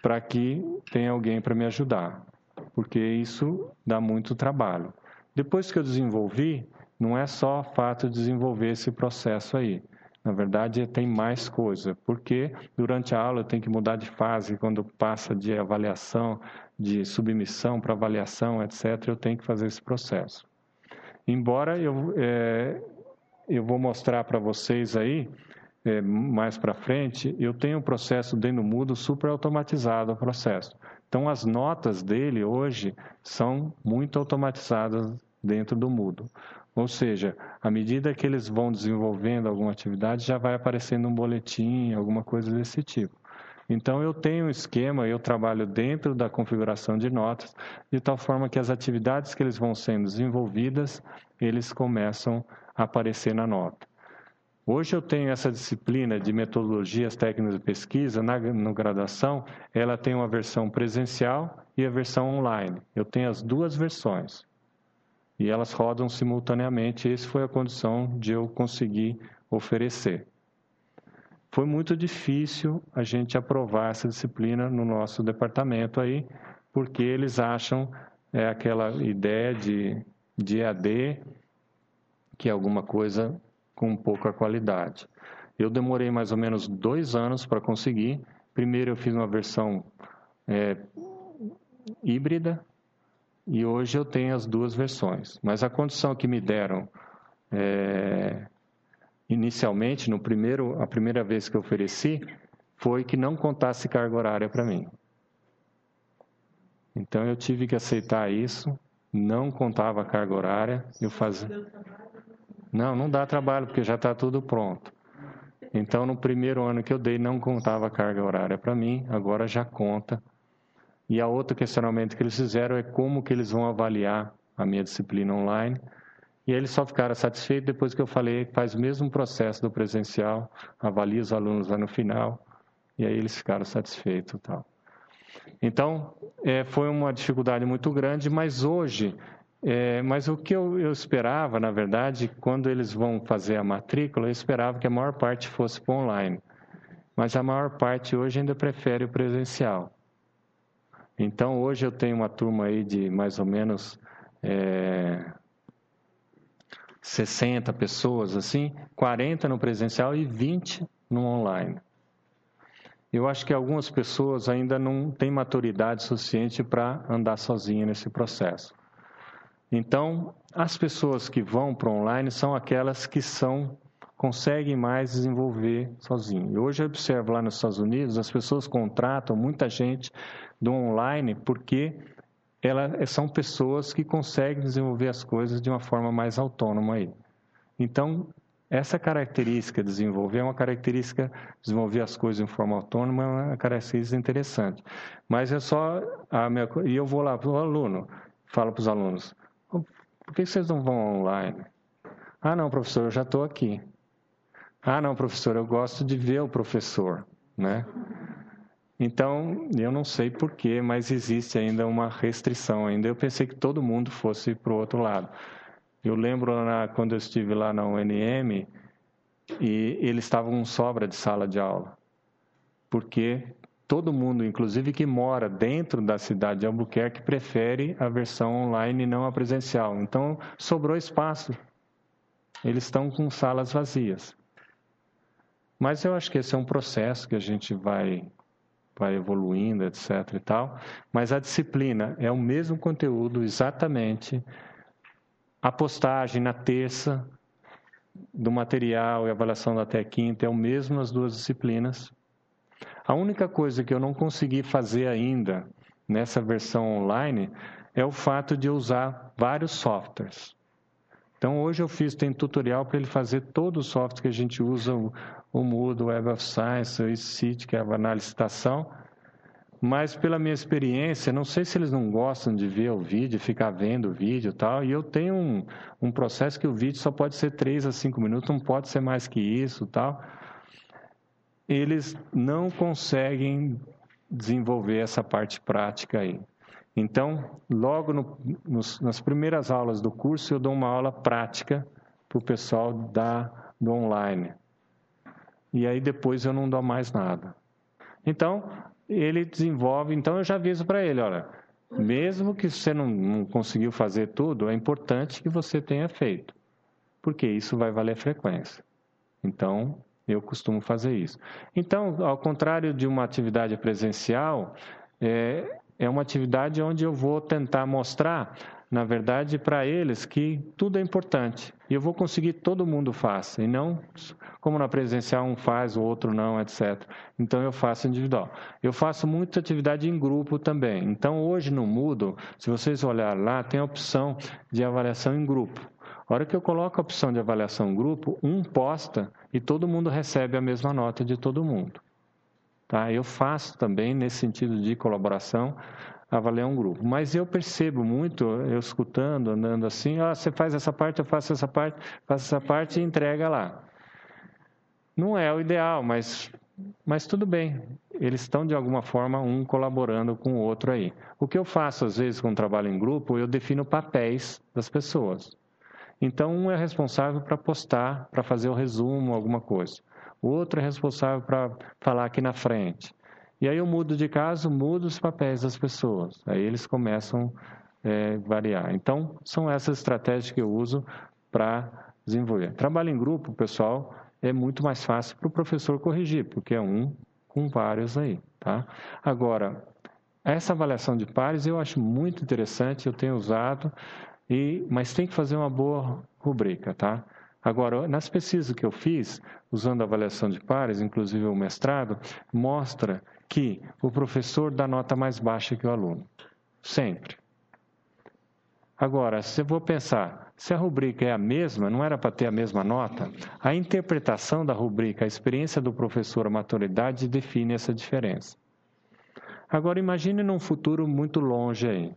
para que tenha alguém para me ajudar, porque isso dá muito trabalho. Depois que eu desenvolvi, não é só o fato de desenvolver esse processo aí. Na verdade, tem mais coisa, porque durante a aula tenho que mudar de fase, quando passa de avaliação, de submissão para avaliação, etc., eu tenho que fazer esse processo. Embora eu, é, eu vou mostrar para vocês aí, é, mais para frente, eu tenho um processo dentro do Moodle super automatizado o processo. Então, as notas dele hoje são muito automatizadas dentro do Moodle. Ou seja, à medida que eles vão desenvolvendo alguma atividade, já vai aparecendo um boletim, alguma coisa desse tipo. Então, eu tenho um esquema, eu trabalho dentro da configuração de notas, de tal forma que as atividades que eles vão sendo desenvolvidas, eles começam a aparecer na nota. Hoje eu tenho essa disciplina de metodologias técnicas de pesquisa na no graduação, ela tem uma versão presencial e a versão online. Eu tenho as duas versões e elas rodam simultaneamente. Essa foi a condição de eu conseguir oferecer. Foi muito difícil a gente aprovar essa disciplina no nosso departamento aí, porque eles acham é, aquela ideia de, de EAD, que é alguma coisa com pouca qualidade. Eu demorei mais ou menos dois anos para conseguir. Primeiro eu fiz uma versão é, híbrida e hoje eu tenho as duas versões. Mas a condição que me deram é, inicialmente, no primeiro, a primeira vez que eu ofereci, foi que não contasse carga horária para mim. Então eu tive que aceitar isso, não contava carga horária, eu fazia. Não, não dá trabalho porque já está tudo pronto. Então no primeiro ano que eu dei não contava carga horária para mim, agora já conta. E a outro questionamento que eles fizeram é como que eles vão avaliar a minha disciplina online. E eles só ficaram satisfeitos depois que eu falei que faz o mesmo processo do presencial, avalia os alunos lá no final, e aí eles ficaram satisfeitos tal. Então, é, foi uma dificuldade muito grande, mas hoje, é, mas o que eu, eu, esperava, na verdade, quando eles vão fazer a matrícula, eu esperava que a maior parte fosse para online. Mas a maior parte hoje ainda prefere o presencial. Então, hoje eu tenho uma turma aí de mais ou menos é, 60 pessoas, assim, 40 no presencial e 20 no online. Eu acho que algumas pessoas ainda não têm maturidade suficiente para andar sozinha nesse processo. Então, as pessoas que vão para online são aquelas que são conseguem mais desenvolver sozinho. E hoje eu observo lá nos Estados Unidos, as pessoas contratam muita gente do online porque elas são pessoas que conseguem desenvolver as coisas de uma forma mais autônoma aí. Então, essa característica de desenvolver é uma característica, desenvolver as coisas de forma autônoma é uma característica interessante. Mas é só, a minha, e eu vou lá para o aluno, falo para os alunos, por que vocês não vão online? Ah, não, professor, eu já estou aqui. Ah, não, professor, eu gosto de ver o professor, né? Então, eu não sei porquê, mas existe ainda uma restrição ainda. Eu pensei que todo mundo fosse para o outro lado. Eu lembro na, quando eu estive lá na UNM e eles estavam com sobra de sala de aula, porque todo mundo, inclusive que mora dentro da cidade de Albuquerque, prefere a versão online e não a presencial. Então, sobrou espaço. Eles estão com salas vazias. Mas eu acho que esse é um processo que a gente vai vai evoluindo, etc e tal, mas a disciplina é o mesmo conteúdo exatamente. A postagem na terça do material e avaliação até quinta é o mesmo nas duas disciplinas. A única coisa que eu não consegui fazer ainda nessa versão online é o fato de usar vários softwares. Então hoje eu fiz tem tutorial para ele fazer todo o software que a gente usa, o Moodle, o Web of Science, o ECIT, que é a análise de citação. Mas pela minha experiência, não sei se eles não gostam de ver o vídeo, ficar vendo o vídeo e tal. E eu tenho um, um processo que o vídeo só pode ser 3 a 5 minutos, não pode ser mais que isso tal. Eles não conseguem desenvolver essa parte prática aí. Então, logo no, nos, nas primeiras aulas do curso, eu dou uma aula prática para o pessoal da, do online e aí depois eu não dou mais nada. Então, ele desenvolve, então eu já aviso para ele, olha, mesmo que você não, não, conseguiu fazer tudo, é importante que você tenha feito, porque isso vai valer frequência. Então, eu costumo fazer isso. Então, ao contrário de uma atividade presencial, é, é uma atividade onde eu vou tentar mostrar na verdade, para eles que tudo é importante. E eu vou conseguir todo mundo faça, e não como na presencial um faz, o outro não, etc. Então eu faço individual. Eu faço muita atividade em grupo também. Então hoje no Moodle, se vocês olharem lá, tem a opção de avaliação em grupo. A hora que eu coloco a opção de avaliação em grupo, um posta e todo mundo recebe a mesma nota de todo mundo. Tá? Eu faço também nesse sentido de colaboração avaliar um grupo. Mas eu percebo muito, eu escutando, andando assim, ah, você faz essa parte, eu faço essa parte, faço essa parte e entrega lá. Não é o ideal, mas, mas tudo bem. Eles estão, de alguma forma, um colaborando com o outro aí. O que eu faço, às vezes, com trabalho em grupo, eu defino papéis das pessoas. Então, um é responsável para postar, para fazer o resumo, alguma coisa. O outro é responsável para falar aqui na frente. E aí eu mudo de caso, mudo os papéis das pessoas. Aí eles começam a é, variar. Então, são essas estratégias que eu uso para desenvolver. Trabalho em grupo, pessoal, é muito mais fácil para o professor corrigir, porque é um com vários aí, tá? Agora, essa avaliação de pares eu acho muito interessante, eu tenho usado, e, mas tem que fazer uma boa rubrica, tá? Agora, nas pesquisas que eu fiz, usando a avaliação de pares, inclusive o mestrado, mostra que o professor dá nota mais baixa que o aluno. Sempre. Agora, se eu vou pensar, se a rubrica é a mesma, não era para ter a mesma nota, a interpretação da rubrica, a experiência do professor, a maturidade define essa diferença. Agora, imagine num futuro muito longe aí.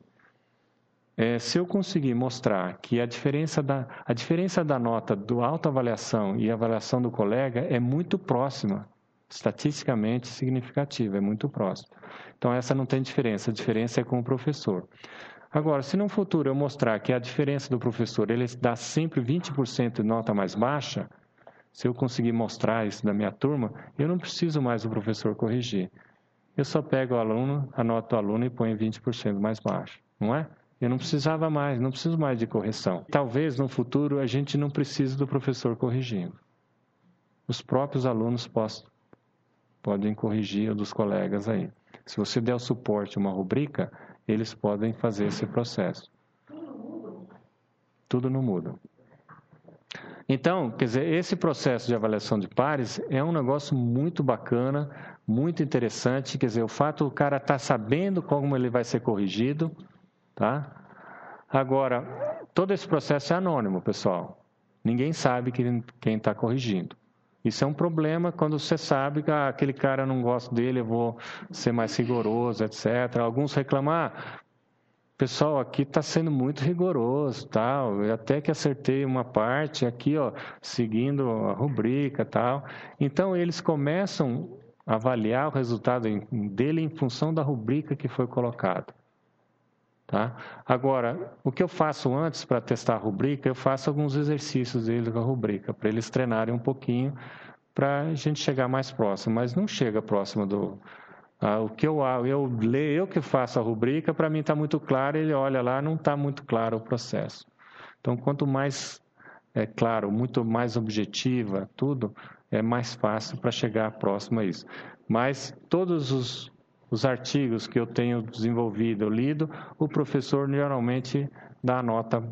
É, se eu conseguir mostrar que a diferença, da, a diferença da nota do autoavaliação e avaliação do colega é muito próxima, estatisticamente significativa, é muito próxima. Então, essa não tem diferença, a diferença é com o professor. Agora, se no futuro eu mostrar que a diferença do professor ele dá sempre 20% de nota mais baixa, se eu conseguir mostrar isso na minha turma, eu não preciso mais do professor corrigir. Eu só pego o aluno, anoto o aluno e ponho 20% mais baixo, não é? Eu não precisava mais, não preciso mais de correção. Talvez no futuro a gente não precise do professor corrigindo. Os próprios alunos possam, podem corrigir dos colegas aí. Se você der o suporte uma rubrica, eles podem fazer esse processo. Tudo não muda. Então, quer dizer, esse processo de avaliação de pares é um negócio muito bacana, muito interessante. Quer dizer, o fato do cara estar tá sabendo como ele vai ser corrigido, Tá? Agora, todo esse processo é anônimo, pessoal. Ninguém sabe quem está corrigindo. Isso é um problema quando você sabe que ah, aquele cara não gosta dele, eu vou ser mais rigoroso, etc. Alguns reclamam, ah, pessoal, aqui está sendo muito rigoroso, tal. Eu até que acertei uma parte aqui, ó, seguindo a rubrica, tal. Então eles começam a avaliar o resultado dele em função da rubrica que foi colocada. Tá? Agora, o que eu faço antes para testar a rubrica, eu faço alguns exercícios dele com a rubrica, para eles treinarem um pouquinho, para a gente chegar mais próximo, mas não chega próximo do. Ah, o que eu, eu leio, eu que faço a rubrica, para mim está muito claro, ele olha lá, não está muito claro o processo. Então, quanto mais é claro, muito mais objetiva, tudo, é mais fácil para chegar próximo a isso. Mas todos os os artigos que eu tenho desenvolvido, lido, o professor geralmente dá a nota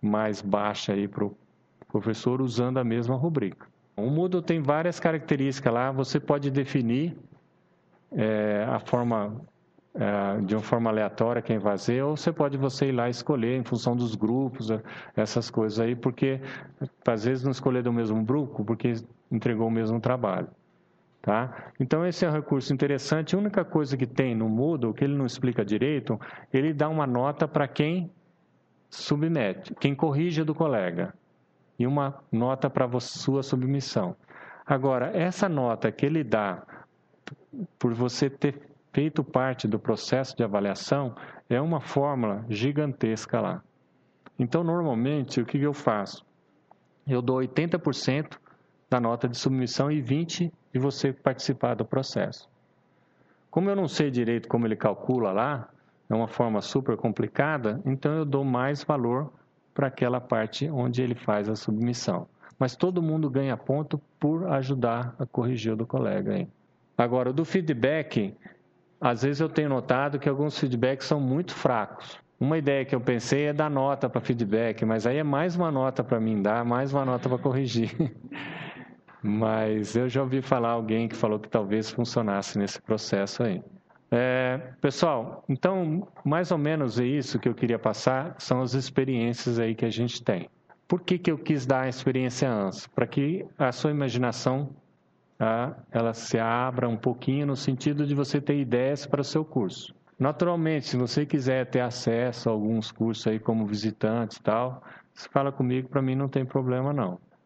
mais baixa aí para o professor usando a mesma rubrica. O Moodle tem várias características lá, você pode definir é, a forma é, de uma forma aleatória quem vai fazer, ou você pode você ir lá escolher em função dos grupos, essas coisas aí, porque às vezes não escolher do mesmo grupo, porque entregou o mesmo trabalho. Tá? Então, esse é um recurso interessante. A única coisa que tem no Moodle, que ele não explica direito, ele dá uma nota para quem submete, quem corrige do colega, e uma nota para sua submissão. Agora, essa nota que ele dá por você ter feito parte do processo de avaliação é uma fórmula gigantesca lá. Então, normalmente, o que eu faço? Eu dou 80% da nota de submissão e 20% de você participar do processo. Como eu não sei direito como ele calcula lá, é uma forma super complicada, então eu dou mais valor para aquela parte onde ele faz a submissão. Mas todo mundo ganha ponto por ajudar a corrigir o do colega. Hein? Agora, do feedback, às vezes eu tenho notado que alguns feedbacks são muito fracos. Uma ideia que eu pensei é dar nota para feedback, mas aí é mais uma nota para mim dar, mais uma nota para corrigir. [laughs] Mas eu já ouvi falar alguém que falou que talvez funcionasse nesse processo aí. É, pessoal, então, mais ou menos é isso que eu queria passar, são as experiências aí que a gente tem. Por que, que eu quis dar a experiência antes? Para que a sua imaginação tá, ela se abra um pouquinho no sentido de você ter ideias para o seu curso. Naturalmente, se você quiser ter acesso a alguns cursos aí como visitante e tal, fala comigo, para mim não tem problema não